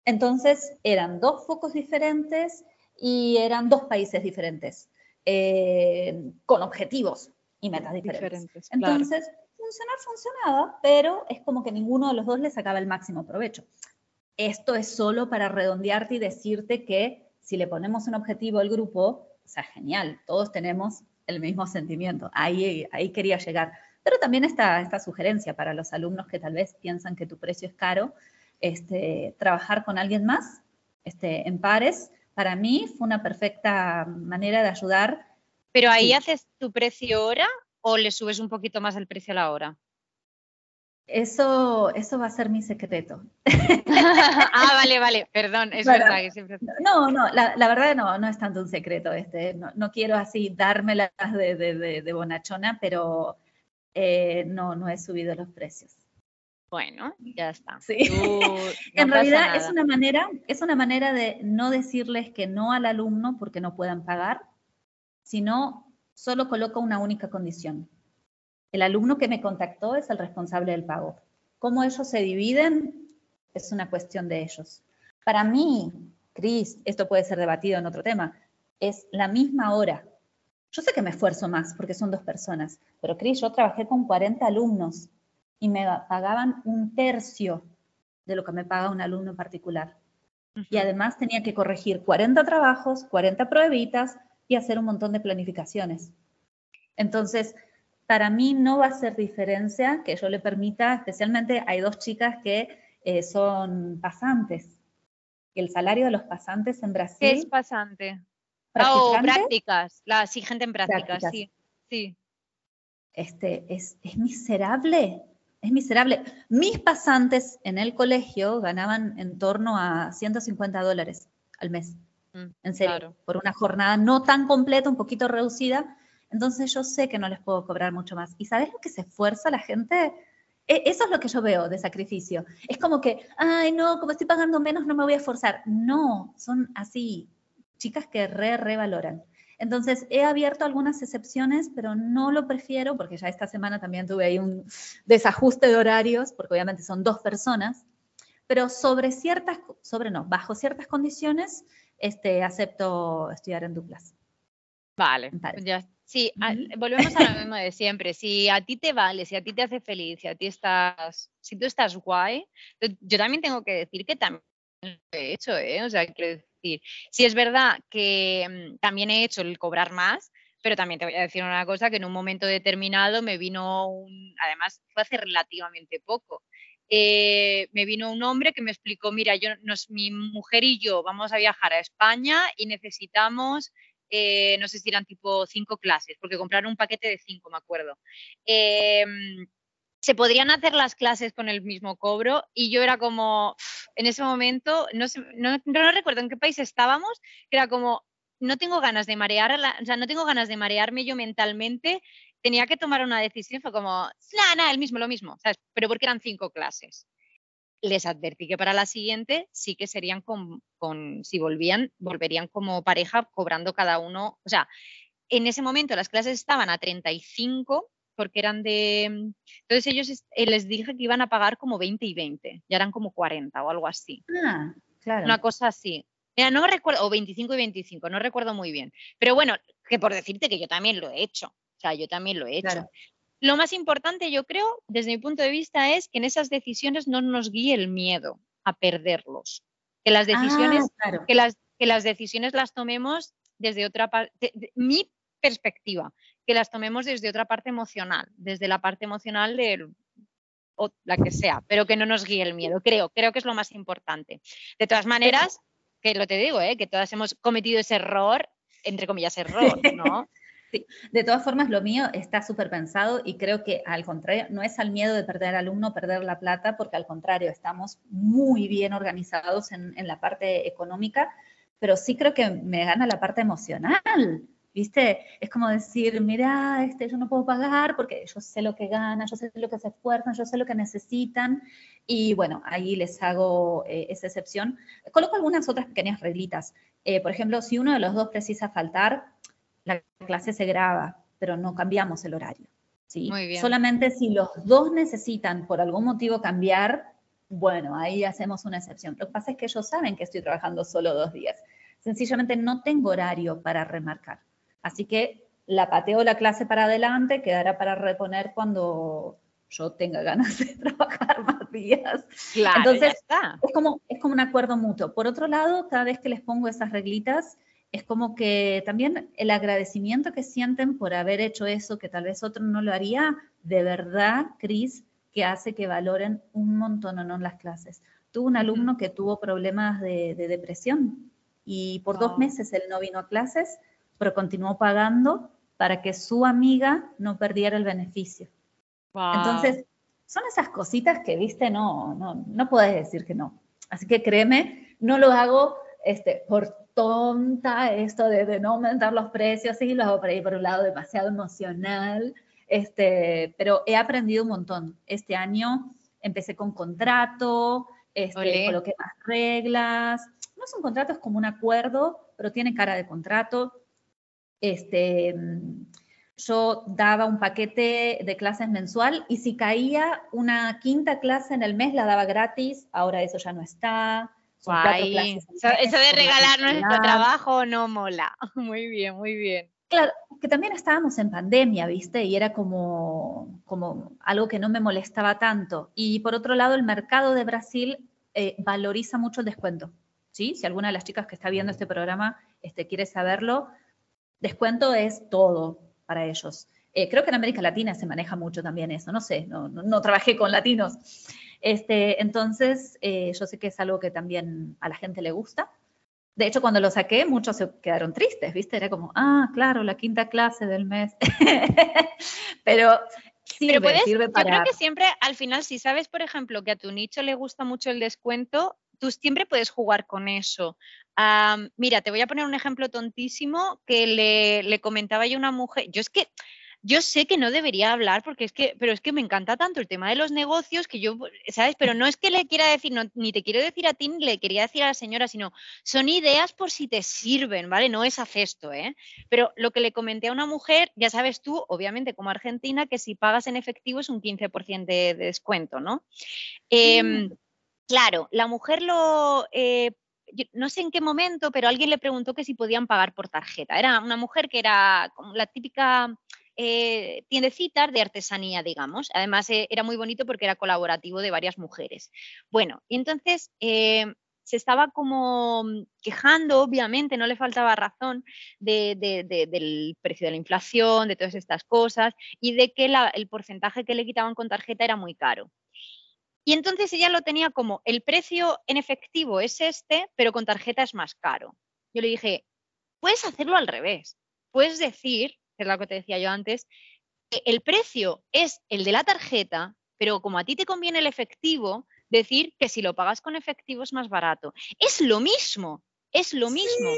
B: Entonces eran dos focos diferentes, y eran dos países diferentes, eh, con objetivos y metas diferentes. Entonces, funcionar funcionaba, pero es como que ninguno de los dos le sacaba el máximo provecho. Esto es solo para redondearte y decirte que si le ponemos un objetivo al grupo, o sea, genial, todos tenemos el mismo sentimiento. Ahí, ahí quería llegar. Pero también está esta sugerencia para los alumnos que tal vez piensan que tu precio es caro, este, trabajar con alguien más este, en pares, para mí fue una perfecta manera de ayudar.
A: ¿Pero ahí haces tu precio hora o le subes un poquito más el precio a la hora?
B: Eso, eso va a ser mi secreto.
A: ah, vale, vale, perdón, es verdad que siempre...
B: No, no, la, verdad no, no es tanto un secreto, este, no, quiero así dármelas de, de, bonachona, pero eh, no, no he subido los precios.
A: Bueno, ya está.
B: Sí. en realidad es una manera, es una manera de no decirles que no al alumno porque no puedan pagar, sino solo coloco una única condición. El alumno que me contactó es el responsable del pago. Cómo ellos se dividen es una cuestión de ellos. Para mí, Cris, esto puede ser debatido en otro tema, es la misma hora. Yo sé que me esfuerzo más porque son dos personas, pero Cris, yo trabajé con 40 alumnos y me pagaban un tercio de lo que me paga un alumno en particular. Y además tenía que corregir 40 trabajos, 40 pruebitas y hacer un montón de planificaciones. Entonces, para mí no va a ser diferencia que yo le permita, especialmente hay dos chicas que eh, son pasantes. El salario de los pasantes en Brasil.
A: ¿Qué es pasante? Oh, prácticas. La, sí, gente en prácticas, sí. sí.
B: Este, es, es miserable es miserable. Mis pasantes en el colegio ganaban en torno a 150 dólares al mes, en serio, por una jornada no tan completa, un poquito reducida. Entonces yo sé que no les puedo cobrar mucho más. ¿Y sabes lo que se esfuerza la gente? E, eso es lo que yo veo de sacrificio. Es como que, ay, no, como estoy pagando menos, no me voy a esforzar. No, son así, chicas que re, revaloran. Entonces, he abierto algunas excepciones, pero no lo prefiero porque ya esta semana también tuve ahí un desajuste de horarios, porque obviamente son dos personas, pero sobre ciertas, sobre no, bajo ciertas condiciones, este, acepto estudiar en duplas.
A: Vale, ya, sí, volvemos a lo mismo de siempre. Si a ti te vale, si a ti te hace feliz, si a ti estás, si tú estás guay, yo también tengo que decir que también lo he hecho, ¿eh? O sea, que decir, si es verdad que mm, también he hecho el cobrar más, pero también te voy a decir una cosa, que en un momento determinado me vino un, además fue hace relativamente poco, eh, me vino un hombre que me explicó, mira, yo, nos, mi mujer y yo vamos a viajar a España y necesitamos, eh, no sé si eran tipo cinco clases, porque compraron un paquete de cinco, me acuerdo. Em, se podrían hacer las clases con el mismo cobro y yo era como, en ese momento, no, no, recuerdo en qué país estábamos, era como, no tengo ganas de marear, o sea, no tengo ganas de marearme yo mentalmente, tenía que tomar una decisión, fue como, nada, nada, el mismo, lo mismo, ¿sabes? Pero porque eran cinco clases. Les advertí que para la siguiente sí que serían con, con, si volvían, volverían como pareja cobrando cada uno, o sea, en ese momento las clases estaban a 35 porque eran de... Entonces ellos eh, les dije que iban a pagar como 20 y 20, ya eran como 40 o algo así.
B: Ah, claro.
A: Una cosa así. Mira, no me recuerdo, o 25 y 25, no recuerdo muy bien. Pero bueno, que por decirte que yo también lo he hecho, sea, yo también lo he hecho. Lo más importante, yo creo, desde mi punto de vista, es que en esas decisiones no nos guíe el miedo a perderlos. Que las decisiones, ah, que las, que las decisiones las tomemos desde otra parte, mi perspectiva, que las tomemos desde otra parte emocional, desde la parte emocional de o la que sea, pero que no nos guíe el miedo, creo, creo que es lo más importante. De todas maneras, que lo te digo, ¿eh? que todas hemos cometido ese error, entre comillas, error, ¿no?
B: De todas formas, lo mío está súper pensado y creo que al contrario, no es al miedo de perder alumno, perder la plata, porque al contrario, estamos muy bien organizados en, en la parte económica, pero sí creo que me gana la parte emocional. ¿viste? Es como decir, mira, este, yo no puedo pagar porque yo sé lo que ganan, yo sé lo que se esfuerzan, yo sé lo que necesitan. Y bueno, ahí les hago eh, esa excepción. Coloco algunas otras pequeñas reglitas. Eh, por ejemplo, si uno de los dos precisa faltar, la clase se graba, pero no cambiamos el horario. ¿sí? Muy bien. Solamente si los dos necesitan por algún motivo cambiar, bueno, ahí hacemos una excepción. Lo que pasa es que ellos saben que estoy trabajando solo dos días. sencillamente no tengo horario para remarcar. Así que la pateo la clase para adelante, quedará para reponer cuando yo tenga ganas de trabajar más días.
A: Claro,
B: Entonces,
A: está.
B: Es, como, es como un acuerdo mutuo. Por otro lado, cada vez que les pongo esas reglitas, es como que también el agradecimiento que sienten por haber hecho eso que tal vez otro no lo haría, de verdad, Cris, que hace que valoren un montón o no en las clases. Tuve un alumno que tuvo problemas de, depresión y por dos meses él no vino a clases, pero continuó pagando para que su amiga no perdiera el beneficio. Entonces, son esas cositas que, viste, no, no, no puedes decir que no. Así que créeme, no lo hago este, por tonta esto de, no aumentar los precios, sí, lo hago por ahí por un lado demasiado emocional, este, pero he aprendido un montón. Este año empecé con contrato, este, coloqué más reglas. No es un contrato, es como un acuerdo, pero tiene cara de contrato. Este, yo daba un paquete de clases mensual y si caía una quinta clase en el mes la daba gratis, ahora eso ya no está.
A: Eso, de regalar nuestro trabajo no mola. Muy bien, muy bien.
B: Claro, que también estábamos en pandemia, ¿viste? Y era como, como algo que no me molestaba tanto. Y por otro lado, el mercado de Brasil eh, valoriza mucho el descuento. ¿sí? Si alguna de las chicas que está viendo este programa este, quiere saberlo, descuento es todo para ellos. Eh, creo que en América Latina se maneja mucho también eso, no sé, no, no trabajé con latinos, este, entonces, eh, yo sé que es algo que también a la gente le gusta. De hecho, cuando lo saqué, muchos se quedaron tristes, ¿viste? Era como, ah, claro, la quinta clase del mes. Pero sirve,
A: Pero
B: sirve para...
A: Yo creo que siempre, al final, si sabes, por ejemplo, que a tu nicho le gusta mucho el descuento, tú siempre puedes jugar con eso. mira, te voy a poner un ejemplo tontísimo que le, le comentaba yo a una mujer. Yo es que yo sé que no debería hablar porque es que, pero es que me encanta tanto el tema de los negocios que yo, ¿sabes? Pero no es que le quiera decir, ni te quiero decir a ti ni le quería decir a la señora, sino son ideas por si te sirven, ¿vale? No es afesto, ¿eh? Pero lo que le comenté a una mujer, ya sabes tú, obviamente como argentina, que si pagas en efectivo es un 15% de, descuento, ¿no? Em, mm. Claro, la mujer lo... Eh, no sé en qué momento, pero alguien le preguntó que si podían pagar por tarjeta. Era una mujer que era como la típica eh, tiendecitas de artesanía, digamos. Además, eh, era muy bonito porque era colaborativo de varias mujeres. Bueno, y entonces eh, se estaba como quejando, obviamente, no le faltaba razón del precio de la inflación, de todas estas cosas, y de que el porcentaje que le quitaban con tarjeta era muy caro. Y entonces ella lo tenía como, el precio en efectivo es este, pero con tarjeta es más caro. Yo le dije, puedes hacerlo al revés. Puedes decir es lo que te decía yo antes, el precio es el de la tarjeta, pero como a ti te conviene el efectivo, decir que si lo pagas con efectivo es más barato. Es lo mismo, es lo mismo.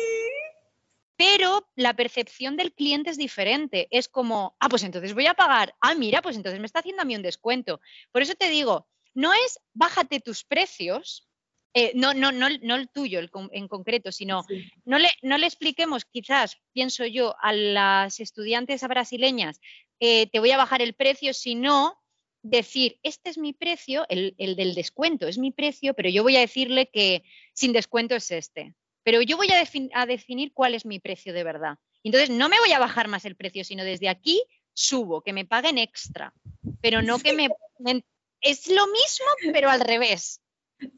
A: Pero la percepción del cliente es diferente. Es como, ah, pues entonces voy a pagar. Ah, mira, pues entonces me está haciendo a mí un descuento. Por eso te digo, no es bájate tus precios, eh, no, no, no, no el tuyo en concreto, sino no, le, no le expliquemos, quizás, pienso yo, a las estudiantes brasileñas, eh, te voy a bajar el precio, sino decir, este es mi precio, el, del descuento es mi precio, pero yo voy a decirle que sin descuento es este. Pero yo voy a, a definir cuál es mi precio de verdad. Entonces, no me voy a bajar más el precio, sino desde aquí subo, que me paguen extra, pero no que me... Es lo mismo, pero al revés.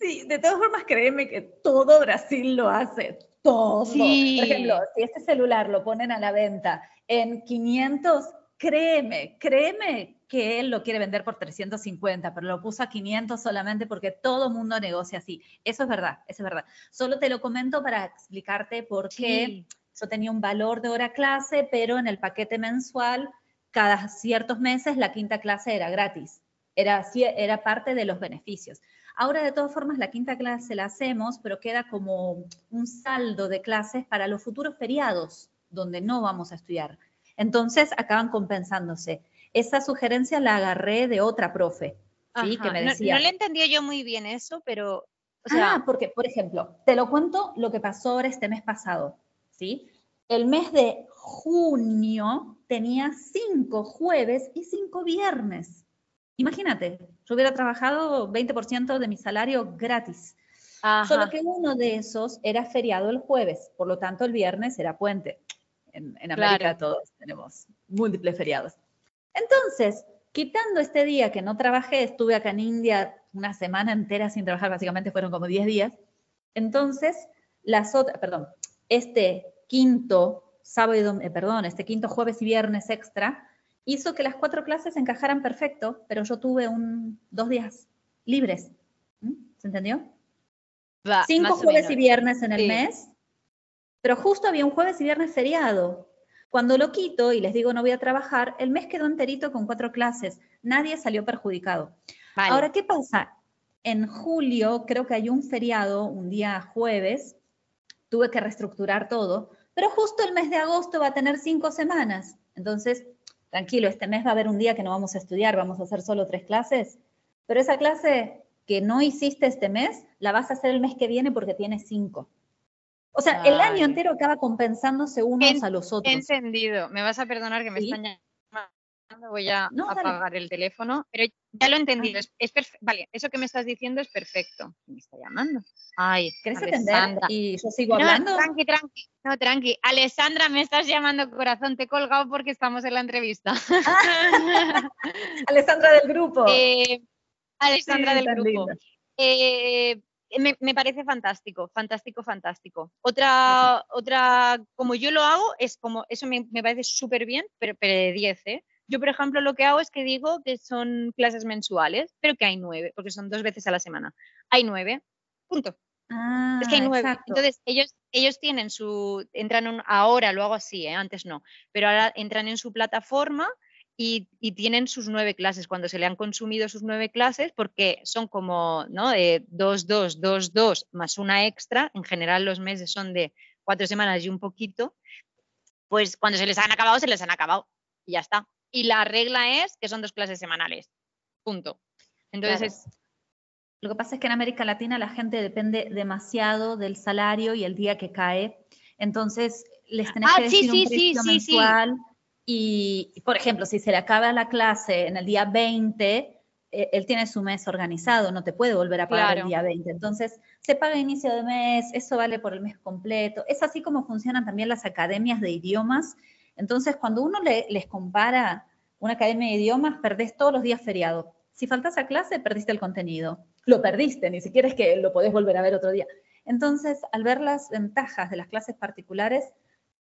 B: Sí, de todas formas, créeme que todo Brasil lo hace, todo. Por ejemplo, si este celular lo ponen a la venta en 500, créeme, créeme que él lo quiere vender por 350, pero lo puso a 500 solamente porque todo mundo negocia así. Eso es verdad, eso es verdad. Solo te lo comento para explicarte por qué yo tenía un valor de hora clase, pero en el paquete mensual, cada ciertos meses, la quinta clase era gratis. Era, era parte de los beneficios. Ahora, de todas formas, la quinta clase la hacemos, pero queda como un saldo de clases para los futuros feriados, donde no vamos a estudiar. Entonces, acaban compensándose. Esa sugerencia la agarré de otra profe, ¿sí? que me decía.
A: No, le entendí yo muy bien eso, pero...
B: ah, porque, por ejemplo, te lo cuento lo que pasó ahora este mes pasado, ¿sí? El mes de junio tenía cinco jueves y cinco viernes. Imagínate, yo hubiera trabajado 20% de mi salario gratis. Solo que uno de esos era feriado el jueves, por lo tanto el viernes era puente. En, América todos tenemos múltiples feriados. Entonces, quitando este día que no trabajé, estuve acá en India una semana entera sin trabajar, básicamente fueron como 10 días. Entonces, las otras, perdón, este quinto sábado, eh, perdón, este quinto jueves y viernes extra hizo que las cuatro clases encajaran perfecto, pero yo tuve un, dos días libres. ¿Mm? ¿Se entendió? Cinco jueves y viernes en el mes, pero justo había un jueves y viernes feriado. Cuando lo quito y les digo no voy a trabajar, el mes quedó enterito con cuatro clases. Nadie salió perjudicado. Ahora, ¿qué pasa? En julio creo que hay un feriado, un día jueves, tuve que reestructurar todo, pero justo el mes de agosto va a tener cinco semanas. Entonces, tranquilo, este mes va a haber un día que no vamos a estudiar, vamos a hacer solo tres clases, pero esa clase que no hiciste este mes, la vas a hacer el mes que viene porque tienes cinco. O sea, el año entero acaba compensándose unos a los otros.
A: Entendido. Me vas a perdonar que me están llamando, voy a apagar el teléfono, pero ya lo he entendido. Es, vale, eso que me estás diciendo es perfecto. Me está llamando. Ay,
B: ¿quieres entender? Y yo sigo hablando.
A: tranqui, tranqui. No, tranqui. Alessandra, me estás llamando corazón. Te he colgado porque estamos en la entrevista.
B: Alessandra del grupo.
A: Eh, Alessandra del grupo. Eh, me, parece fantástico, fantástico, fantástico. Otra, otra, como yo lo hago, es como, eso me, parece súper bien, pero, pero de 10, ¿eh? Yo, por ejemplo, lo que hago es que digo que son clases mensuales, pero que hay nueve, porque son dos veces a la semana. Hay nueve, punto. es que hay ah, nueve. Entonces, ellos, ellos tienen su, entran ahora, lo hago así, ¿eh? antes no, pero ahora entran en su plataforma y, tienen sus nueve clases. Cuando se le han consumido sus nueve clases, porque son como, ¿no? De dos, dos, dos, dos, más una extra, en general los meses son de cuatro semanas y un poquito, pues cuando se les han acabado, se les han acabado y ya está y la regla es que son dos clases semanales. Punto. Entonces
B: Lo que pasa es que en América Latina la gente depende demasiado del salario y el día que cae. Entonces, les tenés ah, que decir un precio mensual. Y, por ejemplo, si se le acaba la clase en el día 20, eh, él tiene su mes organizado, no te puede volver a pagar el día 20. Entonces, se paga inicio de mes, eso vale por el mes completo. Es así como funcionan también las academias de idiomas entonces, cuando uno les compara una academia de idiomas, perdés todos los días feriados. Si faltas a clase, perdiste el contenido. Lo perdiste, ni siquiera es que lo podés volver a ver otro día. Entonces, al ver las ventajas de las clases particulares,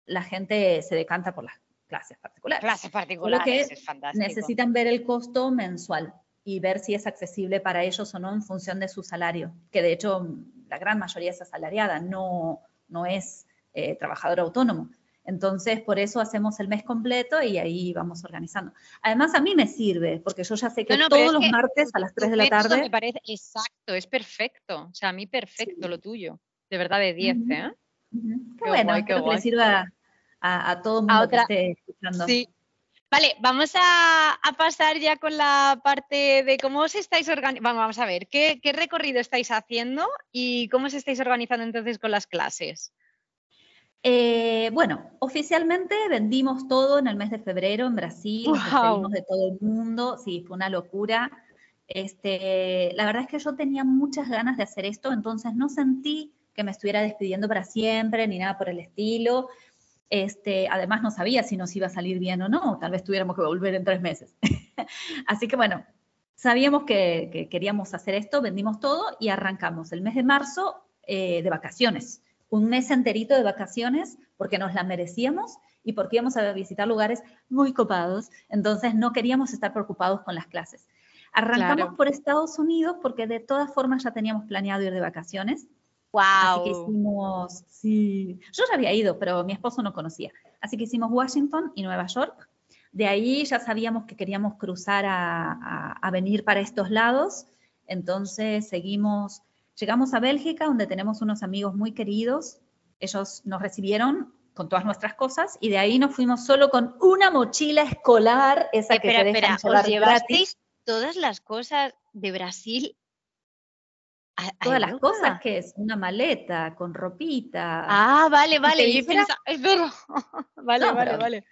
B: la gente se decanta por las clases particulares.
A: Clases particulares, es fantástico.
B: Necesitan ver el costo mensual y ver si es accesible para ellos o no en función de su salario, que de hecho la gran mayoría es asalariada, no, no es eh, trabajador autónomo. Entonces, por eso hacemos el mes completo y ahí vamos organizando. Además, a mí me sirve, porque yo ya sé que todos los martes a las 3 de la tarde.
A: Me parece exacto, es perfecto. O sea, a mí perfecto lo tuyo. De verdad, de 10, ¿eh?
B: Qué, bueno, espero que le sirva a, todo el mundo que esté escuchando.
A: Sí. Vale, vamos a, pasar ya con la parte de cómo os estáis organizando. Vamos a ver, ¿qué, ¿qué recorrido estáis haciendo y cómo os estáis organizando entonces con las clases?
B: Eh, bueno, oficialmente vendimos todo en el mes de febrero en Brasil, wow. de todo el mundo, sí, fue una locura. Este, la verdad es que yo tenía muchas ganas de hacer esto, entonces no sentí que me estuviera despidiendo para siempre ni nada por el estilo. Este, además no sabía si nos iba a salir bien o no, tal vez tuviéramos que volver en tres meses. Así que bueno, sabíamos que, queríamos hacer esto, vendimos todo y arrancamos el mes de marzo eh, de vacaciones un mes enterito de vacaciones porque nos la merecíamos y porque íbamos a visitar lugares muy copados, entonces no queríamos estar preocupados con las clases. Arrancamos por Estados Unidos porque de todas formas ya teníamos planeado ir de vacaciones.
A: Wow.
B: Así que hicimos, sí, yo ya había ido, pero mi esposo no conocía. Así que hicimos Washington y Nueva York. De ahí ya sabíamos que queríamos cruzar a, a venir para estos lados. Entonces seguimos Llegamos a Bélgica, donde tenemos unos amigos muy queridos. Ellos nos recibieron con todas nuestras cosas y de ahí nos fuimos solo con una mochila escolar, esa que te dejan espera, ¿os llevasteis
A: todas las cosas de Brasil
B: Todas las cosas que es una maleta con ropita.
A: Ah, vale, vale. vale, vale, vale.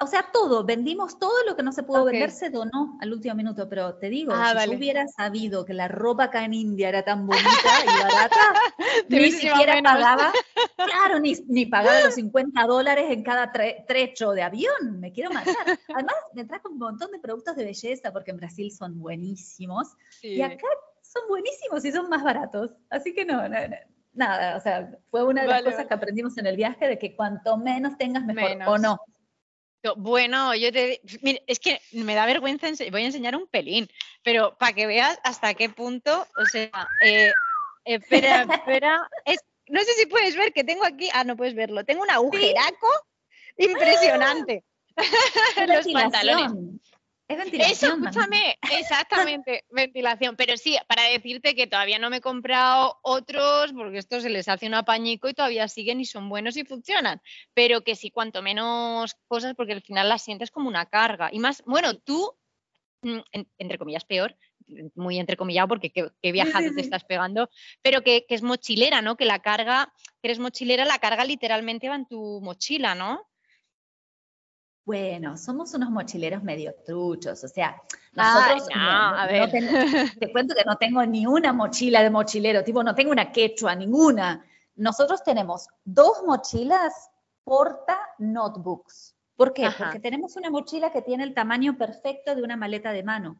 B: O sea, todo, vendimos todo lo que no se pudo
A: Ok.
B: vender, se donó al último minuto, pero te digo,
A: Ah,
B: si
A: vale.
B: yo hubiera sabido que la ropa acá en India era tan bonita y barata, ni siquiera
A: menos.
B: pagaba, claro, ni, ni pagaba los 50 dólares en cada tre- trecho de avión, me quiero matar. Además, me trajo un montón de productos de belleza, porque en Brasil son buenísimos, y acá son buenísimos y son más baratos, así que no, no, no, nada, o sea, fue una de las
A: Vale,
B: cosas
A: vale.
B: que aprendimos en el viaje, de que cuanto menos tengas, mejor, o no.
A: Bueno, yo te. Mira, es que me da vergüenza, voy a enseñar un pelín, pero para que veas hasta qué punto, o sea, eh, espera, espera, es, no sé si puedes ver que tengo aquí, ah, no puedes verlo, tengo un agujeraco impresionante los pantalones.
B: Ventilación. Es
A: Eso,
B: ventilación. también.
A: escúchame, exactamente, ventilación. Pero sí, para decirte que todavía no me he comprado otros, porque esto se les hace un apañico y todavía siguen y son buenos y funcionan. Pero que sí, cuanto menos cosas, porque al final las sientes como una carga. Y más, bueno, tú, mm, en- entre comillas, peor, muy entrecomillado, porque qué, qué viajazo
B: sí,
A: te estás pegando, pero que, que es mochilera, ¿no? Que la carga, que eres mochilera, la carga literalmente va en tu mochila, ¿no?
B: Bueno, somos unos mochileros medio truchos, o sea, nosotros,
A: no,
B: no-
A: a
B: no
A: ver.
B: ten- te cuento que no tengo ni una mochila de mochilero, tipo, no tengo una quechua, ninguna. Nosotros tenemos dos mochilas porta notebooks. ¿Por qué?
A: Ajá.
B: Porque tenemos una mochila que tiene el tamaño perfecto de una maleta de mano.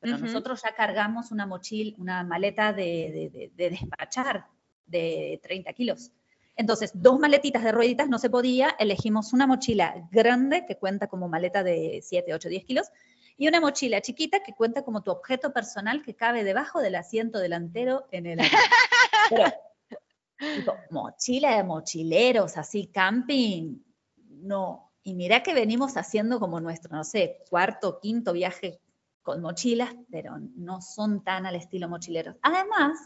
B: Pero
A: Ujú.
B: nosotros ya cargamos una mochila, una maleta de, de- de- de despachar de 30 kilos. Entonces, dos maletitas de rueditas no se podía, elegimos una mochila grande que cuenta como maleta de 7, 8, 10 kilos y una mochila chiquita que cuenta como tu objeto personal que cabe debajo del asiento delantero en el avión. Pero, tipo, mochila de mochileros, así, camping, no. Y mira que venimos haciendo como nuestro, no sé, cuarto, quinto viaje con mochilas, pero no son tan al estilo mochileros. Además,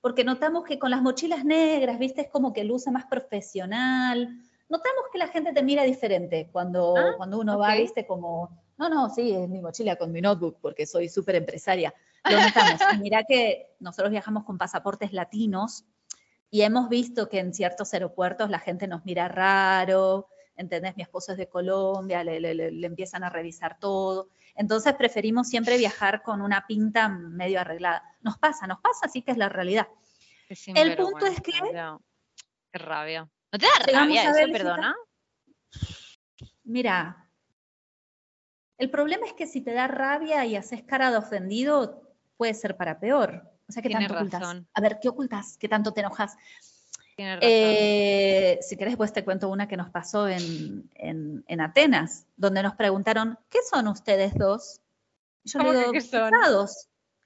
B: porque notamos que con las mochilas negras, viste, es como que luce más profesional. Notamos que la gente te mira diferente cuando,
A: Ah,
B: cuando uno va,
A: ok.
B: viste, como, no, no, sí, es mi mochila con mi notebook porque soy súper empresaria. Lo notamos. Y mira que nosotros viajamos con pasaportes latinos y hemos visto que en ciertos aeropuertos la gente nos mira raro, ¿entendés? Mi esposo es de Colombia, le, le- le- le empiezan a revisar todo. Entonces preferimos siempre viajar con una pinta medio arreglada. Nos pasa, nos pasa, así que es la realidad. El punto es que-.
A: Qué rabia. ¿No te da rabia eso, perdona?
B: Mira, el problema es que si te da rabia y haces cara de ofendido, puede ser para peor. O sea, ¿qué
A: Tienes
B: tanto ocultas? A ver, ¿qué ocultas? ¿Qué tanto te enojas? Eh, si querés, pues te cuento una que nos pasó en, en- en Atenas, donde nos preguntaron, ¿qué son ustedes dos? Y yo
A: ¿Cómo
B: le digo,
A: qué son?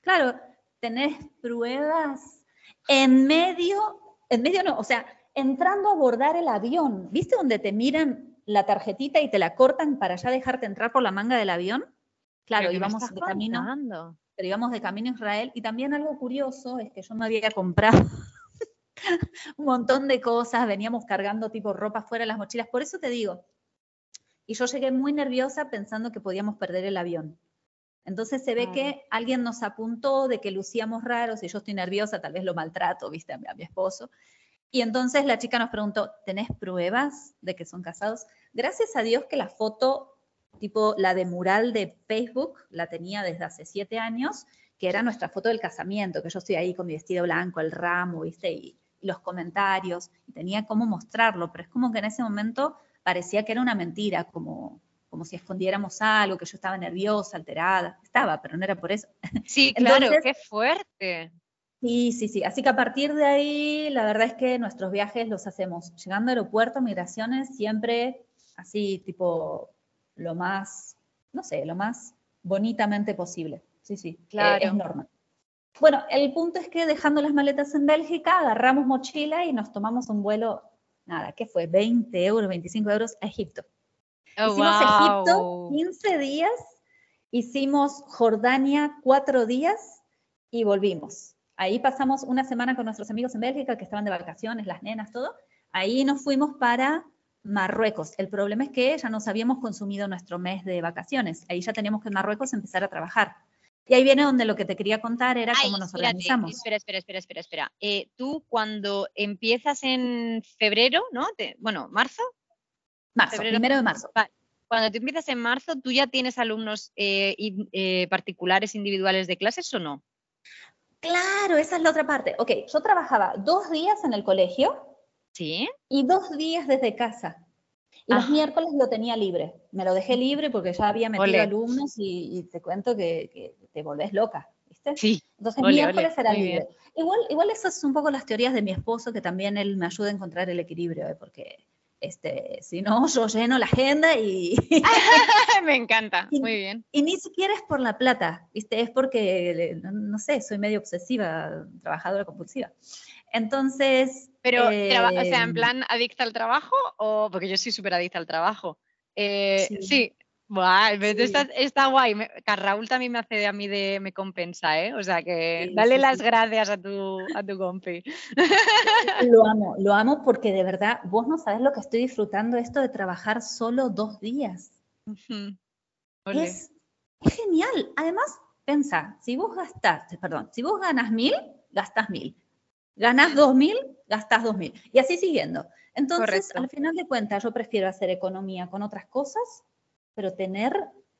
B: Claro, tenés pruebas en medio, en medio no, o sea, entrando a abordar el avión. ¿Viste donde te miran la tarjetita y te la cortan para ya dejarte entrar por la manga del avión? Claro,
A: ¿Pero qué me
B: íbamos de camino pero íbamos de camino a Israel y también algo curioso es que yo me había comprado un montón de cosas, veníamos cargando tipo ropa fuera de las mochilas, por eso te digo. Y yo llegué muy nerviosa pensando que podíamos perder el avión. Entonces se ve
A: Claro.
B: que alguien nos apuntó de que lucíamos raros y yo estoy nerviosa, tal vez lo maltrato, viste, a mi, a mi esposo. Y entonces la chica nos preguntó, ¿tenés pruebas de que son casados? Gracias a Dios que la foto, tipo la de mural de Facebook, la tenía desde hace siete años, que era nuestra foto del casamiento, que yo estoy ahí con mi vestido blanco, el ramo, viste, y, y los comentarios, y tenía cómo mostrarlo, pero es como que en ese momento parecía que era una mentira, como, como si escondiéramos algo, que yo estaba nerviosa, alterada. Estaba, pero no era por eso.
A: Sí, claro,
B: Entonces-
A: qué fuerte.
B: Sí, sí, sí. Así que a partir de ahí, la verdad es que nuestros viajes los hacemos llegando al aeropuerto, migraciones, siempre así, tipo, lo más, no sé, lo más bonitamente posible. Sí, sí, eh,
A: Claro.
B: es normal. Bueno, el punto es que dejando las maletas en Bélgica, agarramos mochila y nos tomamos un vuelo, nada, ¿qué fue? 20 euros, 25 euros a Egipto.
A: Oh,
B: Hicimos Egipto
A: wow.
B: 15 días, hicimos Jordania 4 días y volvimos. Ahí pasamos una semana con nuestros amigos en Bélgica que estaban de vacaciones, las nenas, todo. Ahí nos fuimos para Marruecos. El problema es que ya nos habíamos consumido nuestro mes de vacaciones. Ahí ya teníamos que en Marruecos empezar a trabajar. Y ahí viene donde lo que te quería contar era
A: Ay,
B: cómo nos
A: espérate,
B: organizamos.
A: Espera, espera, espera, espera, espera. Eh, tú cuando empiezas en febrero, ¿no? Te- bueno, marzo,
B: Marzo,
A: febrero.
B: primero de marzo.
A: cuando cuando tú empiezas en marzo, ¿tú ya tienes alumnos eh, eh, particulares, individuales de clases o no?
B: Claro, esa es la otra parte. Ok, yo trabajaba dos días en el colegio.
A: Sí.
B: Y dos días desde casa. Y los miércoles lo tenía libre. Me lo dejé libre porque ya había metido alumnos y, te cuento que, te volvés loca, ¿viste?
A: Sí.
B: Entonces miércoles era libre. Igual, igual eso es un poco las teorías de mi esposo, que también él me ayuda a encontrar el equilibrio, ¿eh? porque este, si no, yo lleno la agenda y...
A: Me encanta, muy bien.
B: Y ni siquiera es por la plata, ¿viste? Es porque, no, sé, soy medio obsesiva, trabajadora compulsiva. Entonces...
A: Pero, o sea, en em, plan adicta al trabajo o... Porque yo soy súper adicta al trabajo. Eh, sí. Buah, está, guay. Raúl también me hace a mí de, me compensa, ¿eh? O sea que dale las gracias a tu, a tu compi.
B: Lo amo, lo amo porque de verdad, vos no sabes lo que estoy disfrutando esto de trabajar solo dos días. es, genial. Además, pensa, si vos gastás, perdón, si vos ganas mil, gastas mil. Ganas dos mil, gastas dos mil. Y así siguiendo. Entonces, al final de cuentas, yo prefiero hacer economía con otras cosas pero tener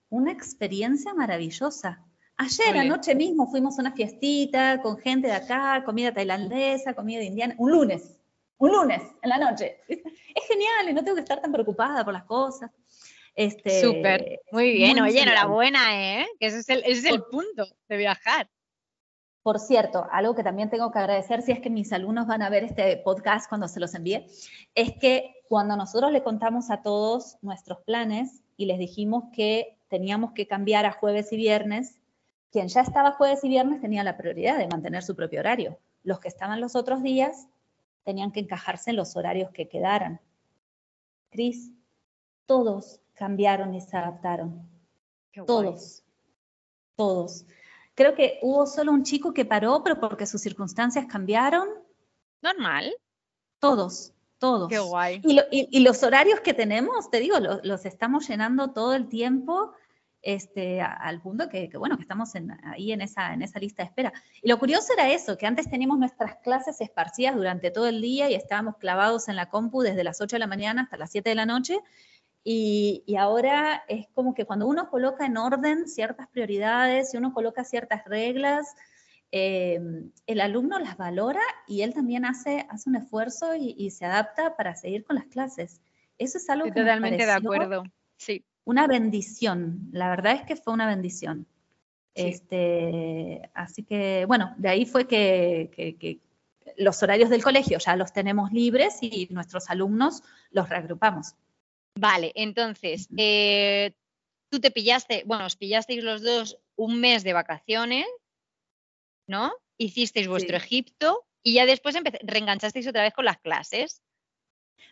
B: una experiencia maravillosa. Ayer anoche mismo fuimos a una fiestita con gente de acá, comida tailandesa, comida indiana, un lunes, un lunes en la noche. Es genial y no tengo que estar tan preocupada por las cosas.
A: Este, Súper, muy bien, oye, enhorabuena, ¿eh? Que ese es, el, ese es el punto de viajar.
B: Por cierto, algo que también tengo que agradecer, si es que mis alumnos van a ver este podcast cuando se los envíe, es que cuando nosotros le contamos a todos nuestros planes, y les dijimos que teníamos que cambiar a jueves y viernes. Quien ya estaba jueves y viernes tenía la prioridad de mantener su propio horario. Los que estaban los otros días tenían que encajarse en los horarios que quedaran. Cris, todos cambiaron y se adaptaron. todos. Todos. Creo que hubo solo un chico que paró, pero porque sus circunstancias cambiaron.
A: Normal.
B: Todos. Todos.
A: Qué guay.
B: Y, los horarios que tenemos, te digo, los, estamos llenando todo el tiempo este, al punto que, bueno, que estamos ahí en esa, en esa lista de espera. Y lo curioso era eso, que antes teníamos nuestras clases esparcidas durante todo el día y estábamos clavados en la compu desde las 8 de la mañana hasta las 7 de la noche. Y, y, ahora es como que cuando uno coloca en orden ciertas prioridades y uno coloca ciertas reglas, eh, el alumno las valora y él también hace, hace un esfuerzo y, se adapta para seguir con las clases. Eso es algo que
A: totalmente de acuerdo. Sí.
B: Una bendición. La verdad es que fue una bendición. Este, así que, bueno, de ahí fue que, los horarios del colegio ya los tenemos libres y nuestros alumnos los reagrupamos.
A: Vale, entonces, eh, tú te pillaste, bueno, os pillasteis los dos un mes de vacaciones ¿no? Hicisteis vuestro Egipto y ya después reenganchasteis otra vez con las clases.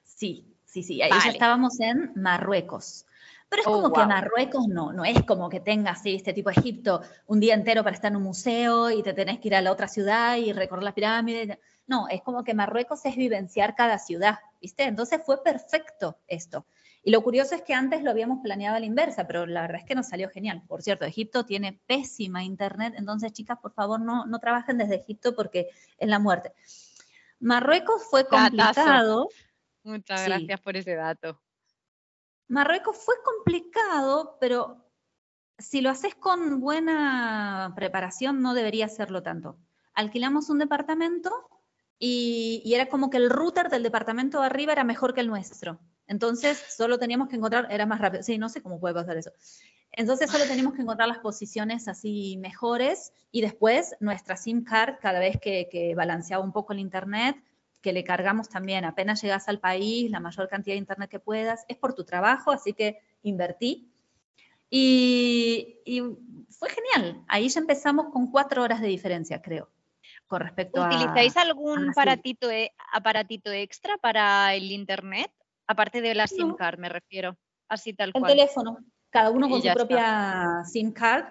B: Sí, sí, sí. Ahí ya estábamos en Marruecos. Pero es oh, como que Marruecos no, no es como que tengas este tipo de Egipto un día entero para estar en un museo y te tenés que ir a la otra ciudad y recorrer las pirámides. No, es como que Marruecos es vivenciar cada ciudad, ¿viste? Entonces fue perfecto esto. Y lo curioso es que antes lo habíamos planeado a la inversa, pero la verdad es que nos salió genial. Por cierto, Egipto tiene pésima internet, entonces chicas, por favor, no, no trabajen desde Egipto porque es la muerte. Marruecos fue complicado.
A: Muchas gracias por ese dato.
B: Marruecos fue complicado, pero si lo haces con buena preparación no debería serlo tanto. Alquilamos un departamento y, y, era como que el router del departamento de arriba era mejor que el nuestro. Entonces, solo teníamos que encontrar, era más rápido, sí, no sé cómo puede pasar eso. Entonces, solo teníamos que encontrar las posiciones así mejores y después nuestra SIM card, cada vez que, balanceaba un poco el Internet, que le cargamos también, apenas llegas al país, la mayor cantidad de Internet que puedas, es por tu trabajo, así que invertí. Y, fue genial. Ahí ya empezamos con cuatro horas de diferencia, creo, con respecto
A: a... ¿Utilizáis algún aparatito, e, aparatito extra para el Internet? Aparte de la SIM card, me refiero. Así tal cual.
B: El teléfono. Cada uno con su propia SIM card.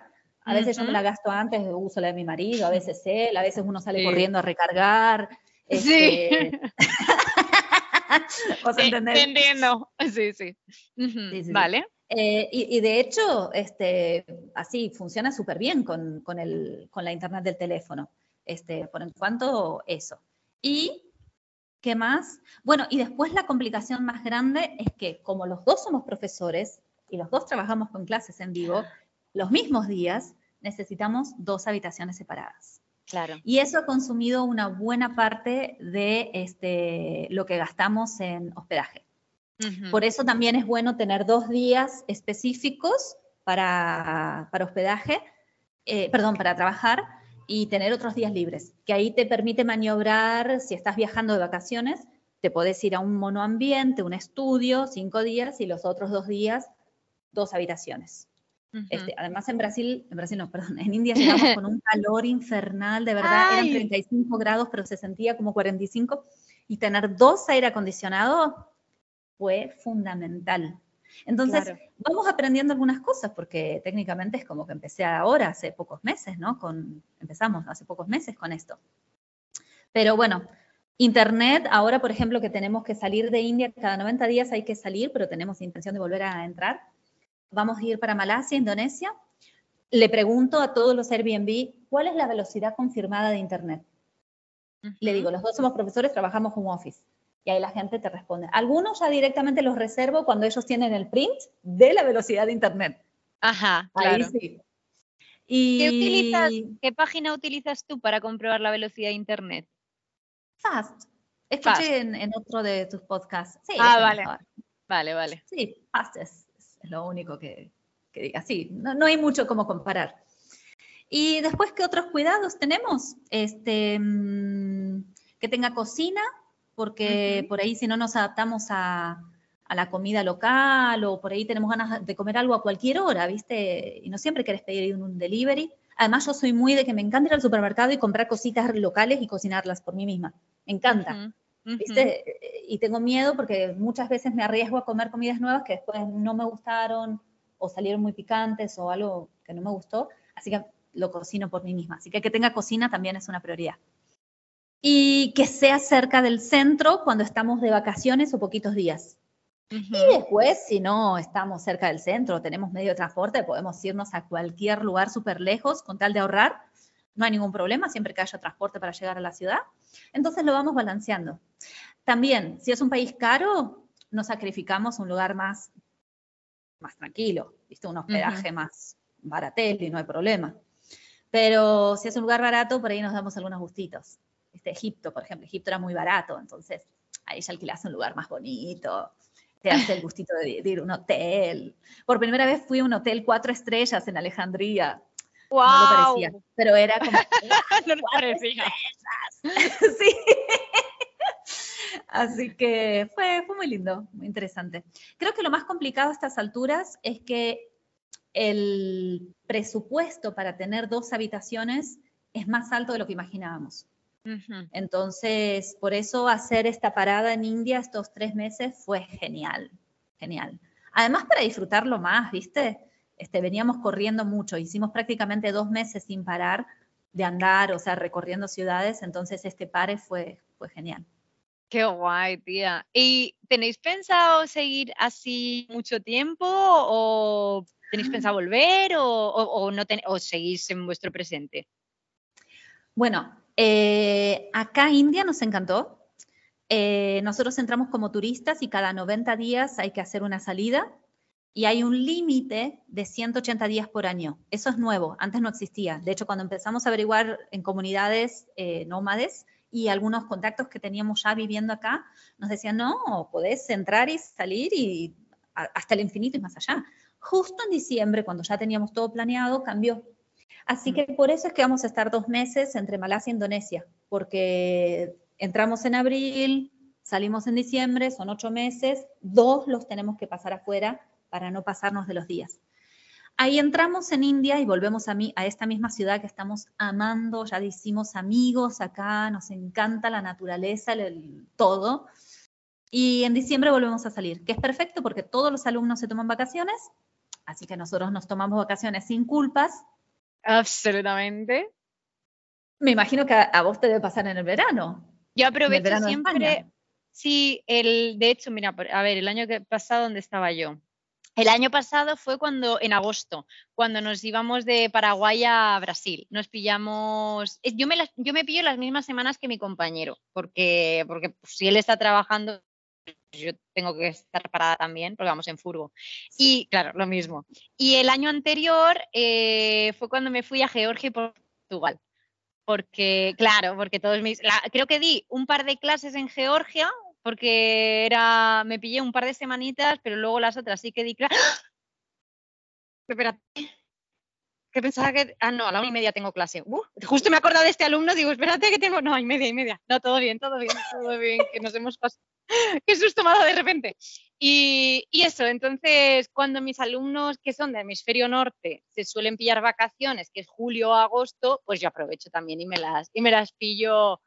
B: A veces yo me la gasto antes, uso la de mi marido, a veces él, a veces uno sale corriendo a recargar.
A: Sí. Este, ¿Vos entendés? Entiendo. Sí, sí. Vale.
B: Eh, y, de hecho, este, así funciona súper bien con, con, con, la internet del teléfono. Este, por en cuanto eso. Y ¿Qué más? Bueno, y después la complicación más grande es que como los dos somos profesores, y los dos trabajamos con clases en vivo, los mismos días necesitamos dos habitaciones separadas.
A: Claro.
B: Y eso ha consumido una buena parte de este, lo que gastamos en hospedaje. Por eso también es bueno tener dos días específicos para, para hospedaje, eh, perdón, para trabajar y tener otros días libres, que ahí te permite maniobrar, si estás viajando de vacaciones, te podés ir a un monoambiente, un estudio, cinco días y los otros dos días, dos habitaciones. Este, además en Brasil, en Brasil no, perdón, en India llegamos con un calor infernal, de verdad, eran 35 grados, pero se sentía como 45, y tener dos aire acondicionados fue fundamental. Entonces, vamos aprendiendo algunas cosas, porque técnicamente es como que empecé ahora, hace pocos meses, ¿no? Con, empezamos hace pocos meses con esto. Pero bueno, Internet, ahora por ejemplo que tenemos que salir de India, cada 90 días hay que salir, pero tenemos intención de volver a entrar. Vamos a ir para Malasia, Indonesia. Le pregunto a todos los Airbnb, ¿cuál es la velocidad confirmada de Internet? Le digo, los dos somos profesores, trabajamos home office. Y ahí la gente te responde. Algunos ya directamente los reservo cuando ellos tienen el print de la velocidad de Internet.
A: Ajá, claro. sí. ¿Qué, ¿Qué página utilizas tú para comprobar la velocidad de Internet?
B: Fast. Escuché En, otro de tus podcasts.
A: Sí, ah, vale. Vale, vale.
B: Sí, Fast es, lo único que, que diga. Sí, no, hay mucho como comparar. Y después, ¿qué otros cuidados tenemos? Este, mm, que tenga cocina, porque por ahí si no nos adaptamos a, la comida local o por ahí tenemos ganas de comer algo a cualquier hora, ¿viste? Y no siempre quieres pedir un delivery. Además, yo soy muy de que me encanta ir al supermercado y comprar cositas locales y cocinarlas por mí misma. Me encanta. ¿Viste? Y tengo miedo porque muchas veces me arriesgo a comer comidas nuevas que después no me gustaron o salieron muy picantes o algo que no me gustó. Así que lo cocino por mí misma. Así que que tenga cocina también es una prioridad y que sea cerca del centro cuando estamos de vacaciones o poquitos días. Y después, si no estamos cerca del centro, tenemos medio de transporte, podemos irnos a cualquier lugar súper lejos con tal de ahorrar. No hay ningún problema, siempre que haya transporte para llegar a la ciudad. Entonces lo vamos balanceando. También, si es un país caro, nos sacrificamos un lugar más, más tranquilo, ¿viste? un hospedaje más baratel y no hay problema. Pero si es un lugar barato, por ahí nos damos algunos gustitos este, Egipto, por ejemplo. Egipto era muy barato, entonces ahí ya alquilás un lugar más bonito, te hace el gustito de, ir a un hotel. Por primera vez fui a un hotel cuatro estrellas en Alejandría.
A: Wow.
B: No lo parecía, pero era como...
A: no lo parecía.
B: sí. Así que fue, fue muy lindo, muy interesante. Creo que lo más complicado a estas alturas es que el presupuesto para tener dos habitaciones es más alto de lo que imaginábamos. Entonces, por eso hacer esta parada en India estos tres meses fue genial, genial. Además, para disfrutarlo más, ¿viste? Este, veníamos corriendo mucho, hicimos prácticamente dos meses sin parar de andar, o sea, recorriendo ciudades, entonces este pare fue, fue genial.
A: Qué guay, tía. ¿Y tenéis pensado seguir así mucho tiempo o tenéis pensado volver o, no o seguís en vuestro presente?
B: Bueno, eh, acá India nos encantó. Eh, nosotros entramos como turistas y cada 90 días hay que hacer una salida y hay un límite de 180 días por año. Eso es nuevo, antes no existía. De hecho, cuando empezamos a averiguar en comunidades eh, nómades y algunos contactos que teníamos ya viviendo acá, nos decían, no, podés entrar y salir y hasta el infinito y más allá. Justo en diciembre, cuando ya teníamos todo planeado, cambió Así que por eso es que vamos a estar dos meses entre Malasia e Indonesia, porque entramos en abril, salimos en diciembre, son ocho meses, dos los tenemos que pasar afuera para no pasarnos de los días. Ahí entramos en India y volvemos a, mí, a esta misma ciudad que estamos amando, ya hicimos amigos acá, nos encanta la naturaleza, el, todo. Y en diciembre volvemos a salir, que es perfecto porque todos los alumnos se toman vacaciones, así que nosotros nos tomamos vacaciones sin culpas,
A: Absolutamente.
B: Me imagino que a, vos te debe pasar en el verano.
A: Yo aprovecho siempre. Sí, el, de hecho, mira, a ver, el año que pasado, ¿dónde estaba yo? El año pasado fue cuando, en agosto, cuando nos íbamos de Paraguay a Brasil. Nos pillamos, yo me, yo me pillo las mismas semanas que mi compañero, porque, porque pues, si él está trabajando, yo tengo que estar parada también porque vamos en furgo. Y claro, lo mismo. Y el año anterior eh, fue cuando me fui a Georgia y Portugal. Porque, claro, porque todos mis. creo que di un par de clases en Georgia, porque era. Me pillé un par de semanitas, pero luego las otras sí que di clases. ¡Ah! Espérate que pensaba que, ah, no, a la una y media tengo clase. Justo me he acordado de este alumno, digo, espérate que tengo, no, hay media y media. No, todo bien, todo bien, todo bien, que nos hemos pasado. Qué susto me de repente. Y, y, eso, entonces, cuando mis alumnos que son de hemisferio norte se suelen pillar vacaciones, que es julio o agosto, pues yo aprovecho también y me las, y me las pillo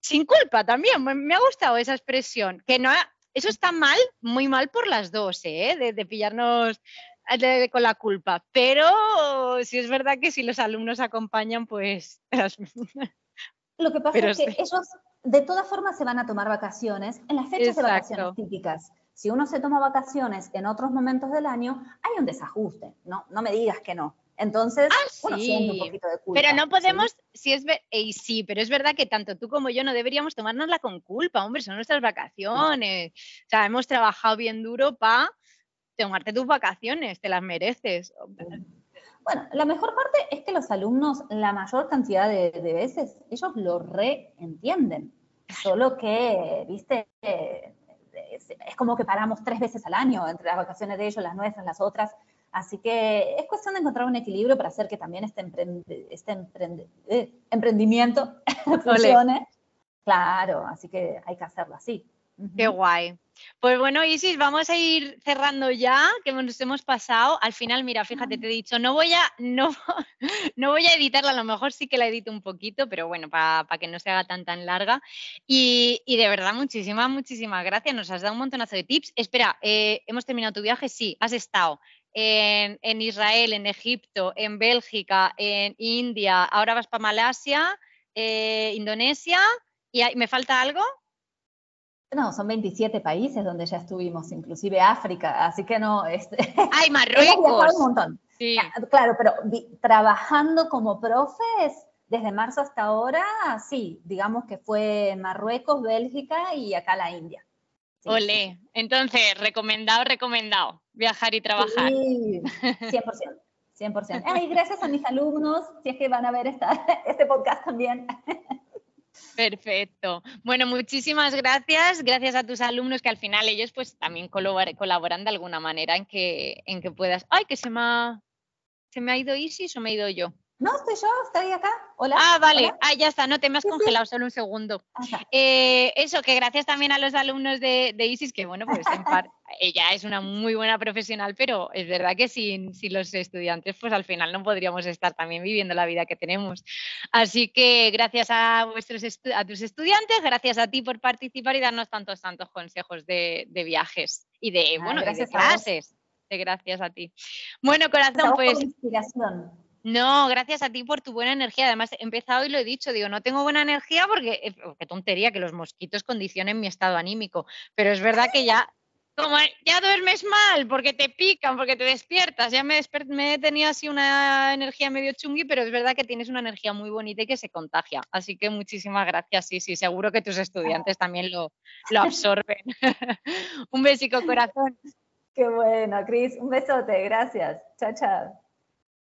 A: sin culpa también. Me, ha gustado esa expresión, que no, eso está mal, muy mal por las dos, ¿eh? de, de pillarnos con la culpa, pero si es verdad que si los alumnos acompañan, pues...
B: Lo que pasa es que ellos de todas formas se van a tomar vacaciones en las fechas de vacaciones típicas. Si uno se toma vacaciones en otros momentos del año, hay un desajuste, ¿no? No me digas que no. Entonces,
A: ah, sí. un poquito de culpa. Pero no podemos, si es y sí, pero es verdad que tanto tú como yo no deberíamos tomárnosla con culpa, hombre, son nuestras vacaciones. O sea, hemos trabajado bien duro para tomarte tus vacaciones, te las mereces.
B: Bueno, la mejor parte es que los alumnos, la mayor cantidad de, veces, ellos lo reentienden. Solo que, viste, es como que paramos tres veces al año entre las vacaciones de ellos, las nuestras, las otras. Así que es cuestión de encontrar un equilibrio para hacer que también este, este eh, emprendimiento funcione. Claro, así que hay que hacerlo así.
A: Qué guay. Pues bueno, Isis, vamos a ir cerrando ya, que nos hemos pasado. Al final, mira, fíjate, te he dicho, no voy a, no, no voy a editarla, a lo mejor sí que la edito un poquito, pero bueno, para que no se haga tan tan larga. Y, de verdad, muchísimas, muchísimas gracias. Nos has dado un montonazo de tips. Espera, eh, ¿hemos terminado tu viaje? Sí, has estado. En, Israel, en Egipto, en Bélgica, en India, ahora vas para Malasia, eh, Indonesia, ¿y me falta algo?
B: No, son 27 países donde ya estuvimos, inclusive África, así que no. Este,
A: ¡Ay, Marruecos!
B: un montón. Sí. Ah, claro, pero trabajando como profes desde marzo hasta ahora, sí, digamos que fue Marruecos, Bélgica y acá la India.
A: Ole, entonces, recomendado, recomendado, viajar y trabajar.
B: Sí, 100%. 100%. Ay, gracias a mis alumnos, si es que van a ver esta, este podcast también.
A: Perfecto. Bueno, muchísimas gracias. Gracias a tus alumnos que al final ellos pues también colaboran de alguna manera en que, en que puedas. Ay, que se me ha, se me ha ido Isis o me he ido yo.
B: No, estoy yo, estoy acá. Hola.
A: Ah, vale. Ah, ya está, no te me has congelado solo un segundo. Eh, eso, que gracias también a los alumnos de, ISIS, que bueno, pues en parte, ella es una muy buena profesional, pero es verdad que sin, los estudiantes, pues al final no podríamos estar también viviendo la vida que tenemos. Así que gracias a, vuestros a tus estudiantes, gracias a ti por participar y darnos tantos, tantos consejos de, viajes y de, ah, bueno, de clases. gracias a ti. Bueno, corazón, pues.
B: Inspiración.
A: No, gracias a ti por tu buena energía. Además, he empezado y lo he dicho, digo, no tengo buena energía porque, eh, qué tontería que los mosquitos condicionen mi estado anímico, pero es verdad que ya, como ya duermes mal porque te pican, porque te despiertas, ya me, me he tenido así una energía medio chungui, pero es verdad que tienes una energía muy bonita y que se contagia. Así que muchísimas gracias, sí, sí, seguro que tus estudiantes también lo, lo absorben. Un besico, corazón.
B: Qué bueno, Cris, un besote, gracias. Chao, chao.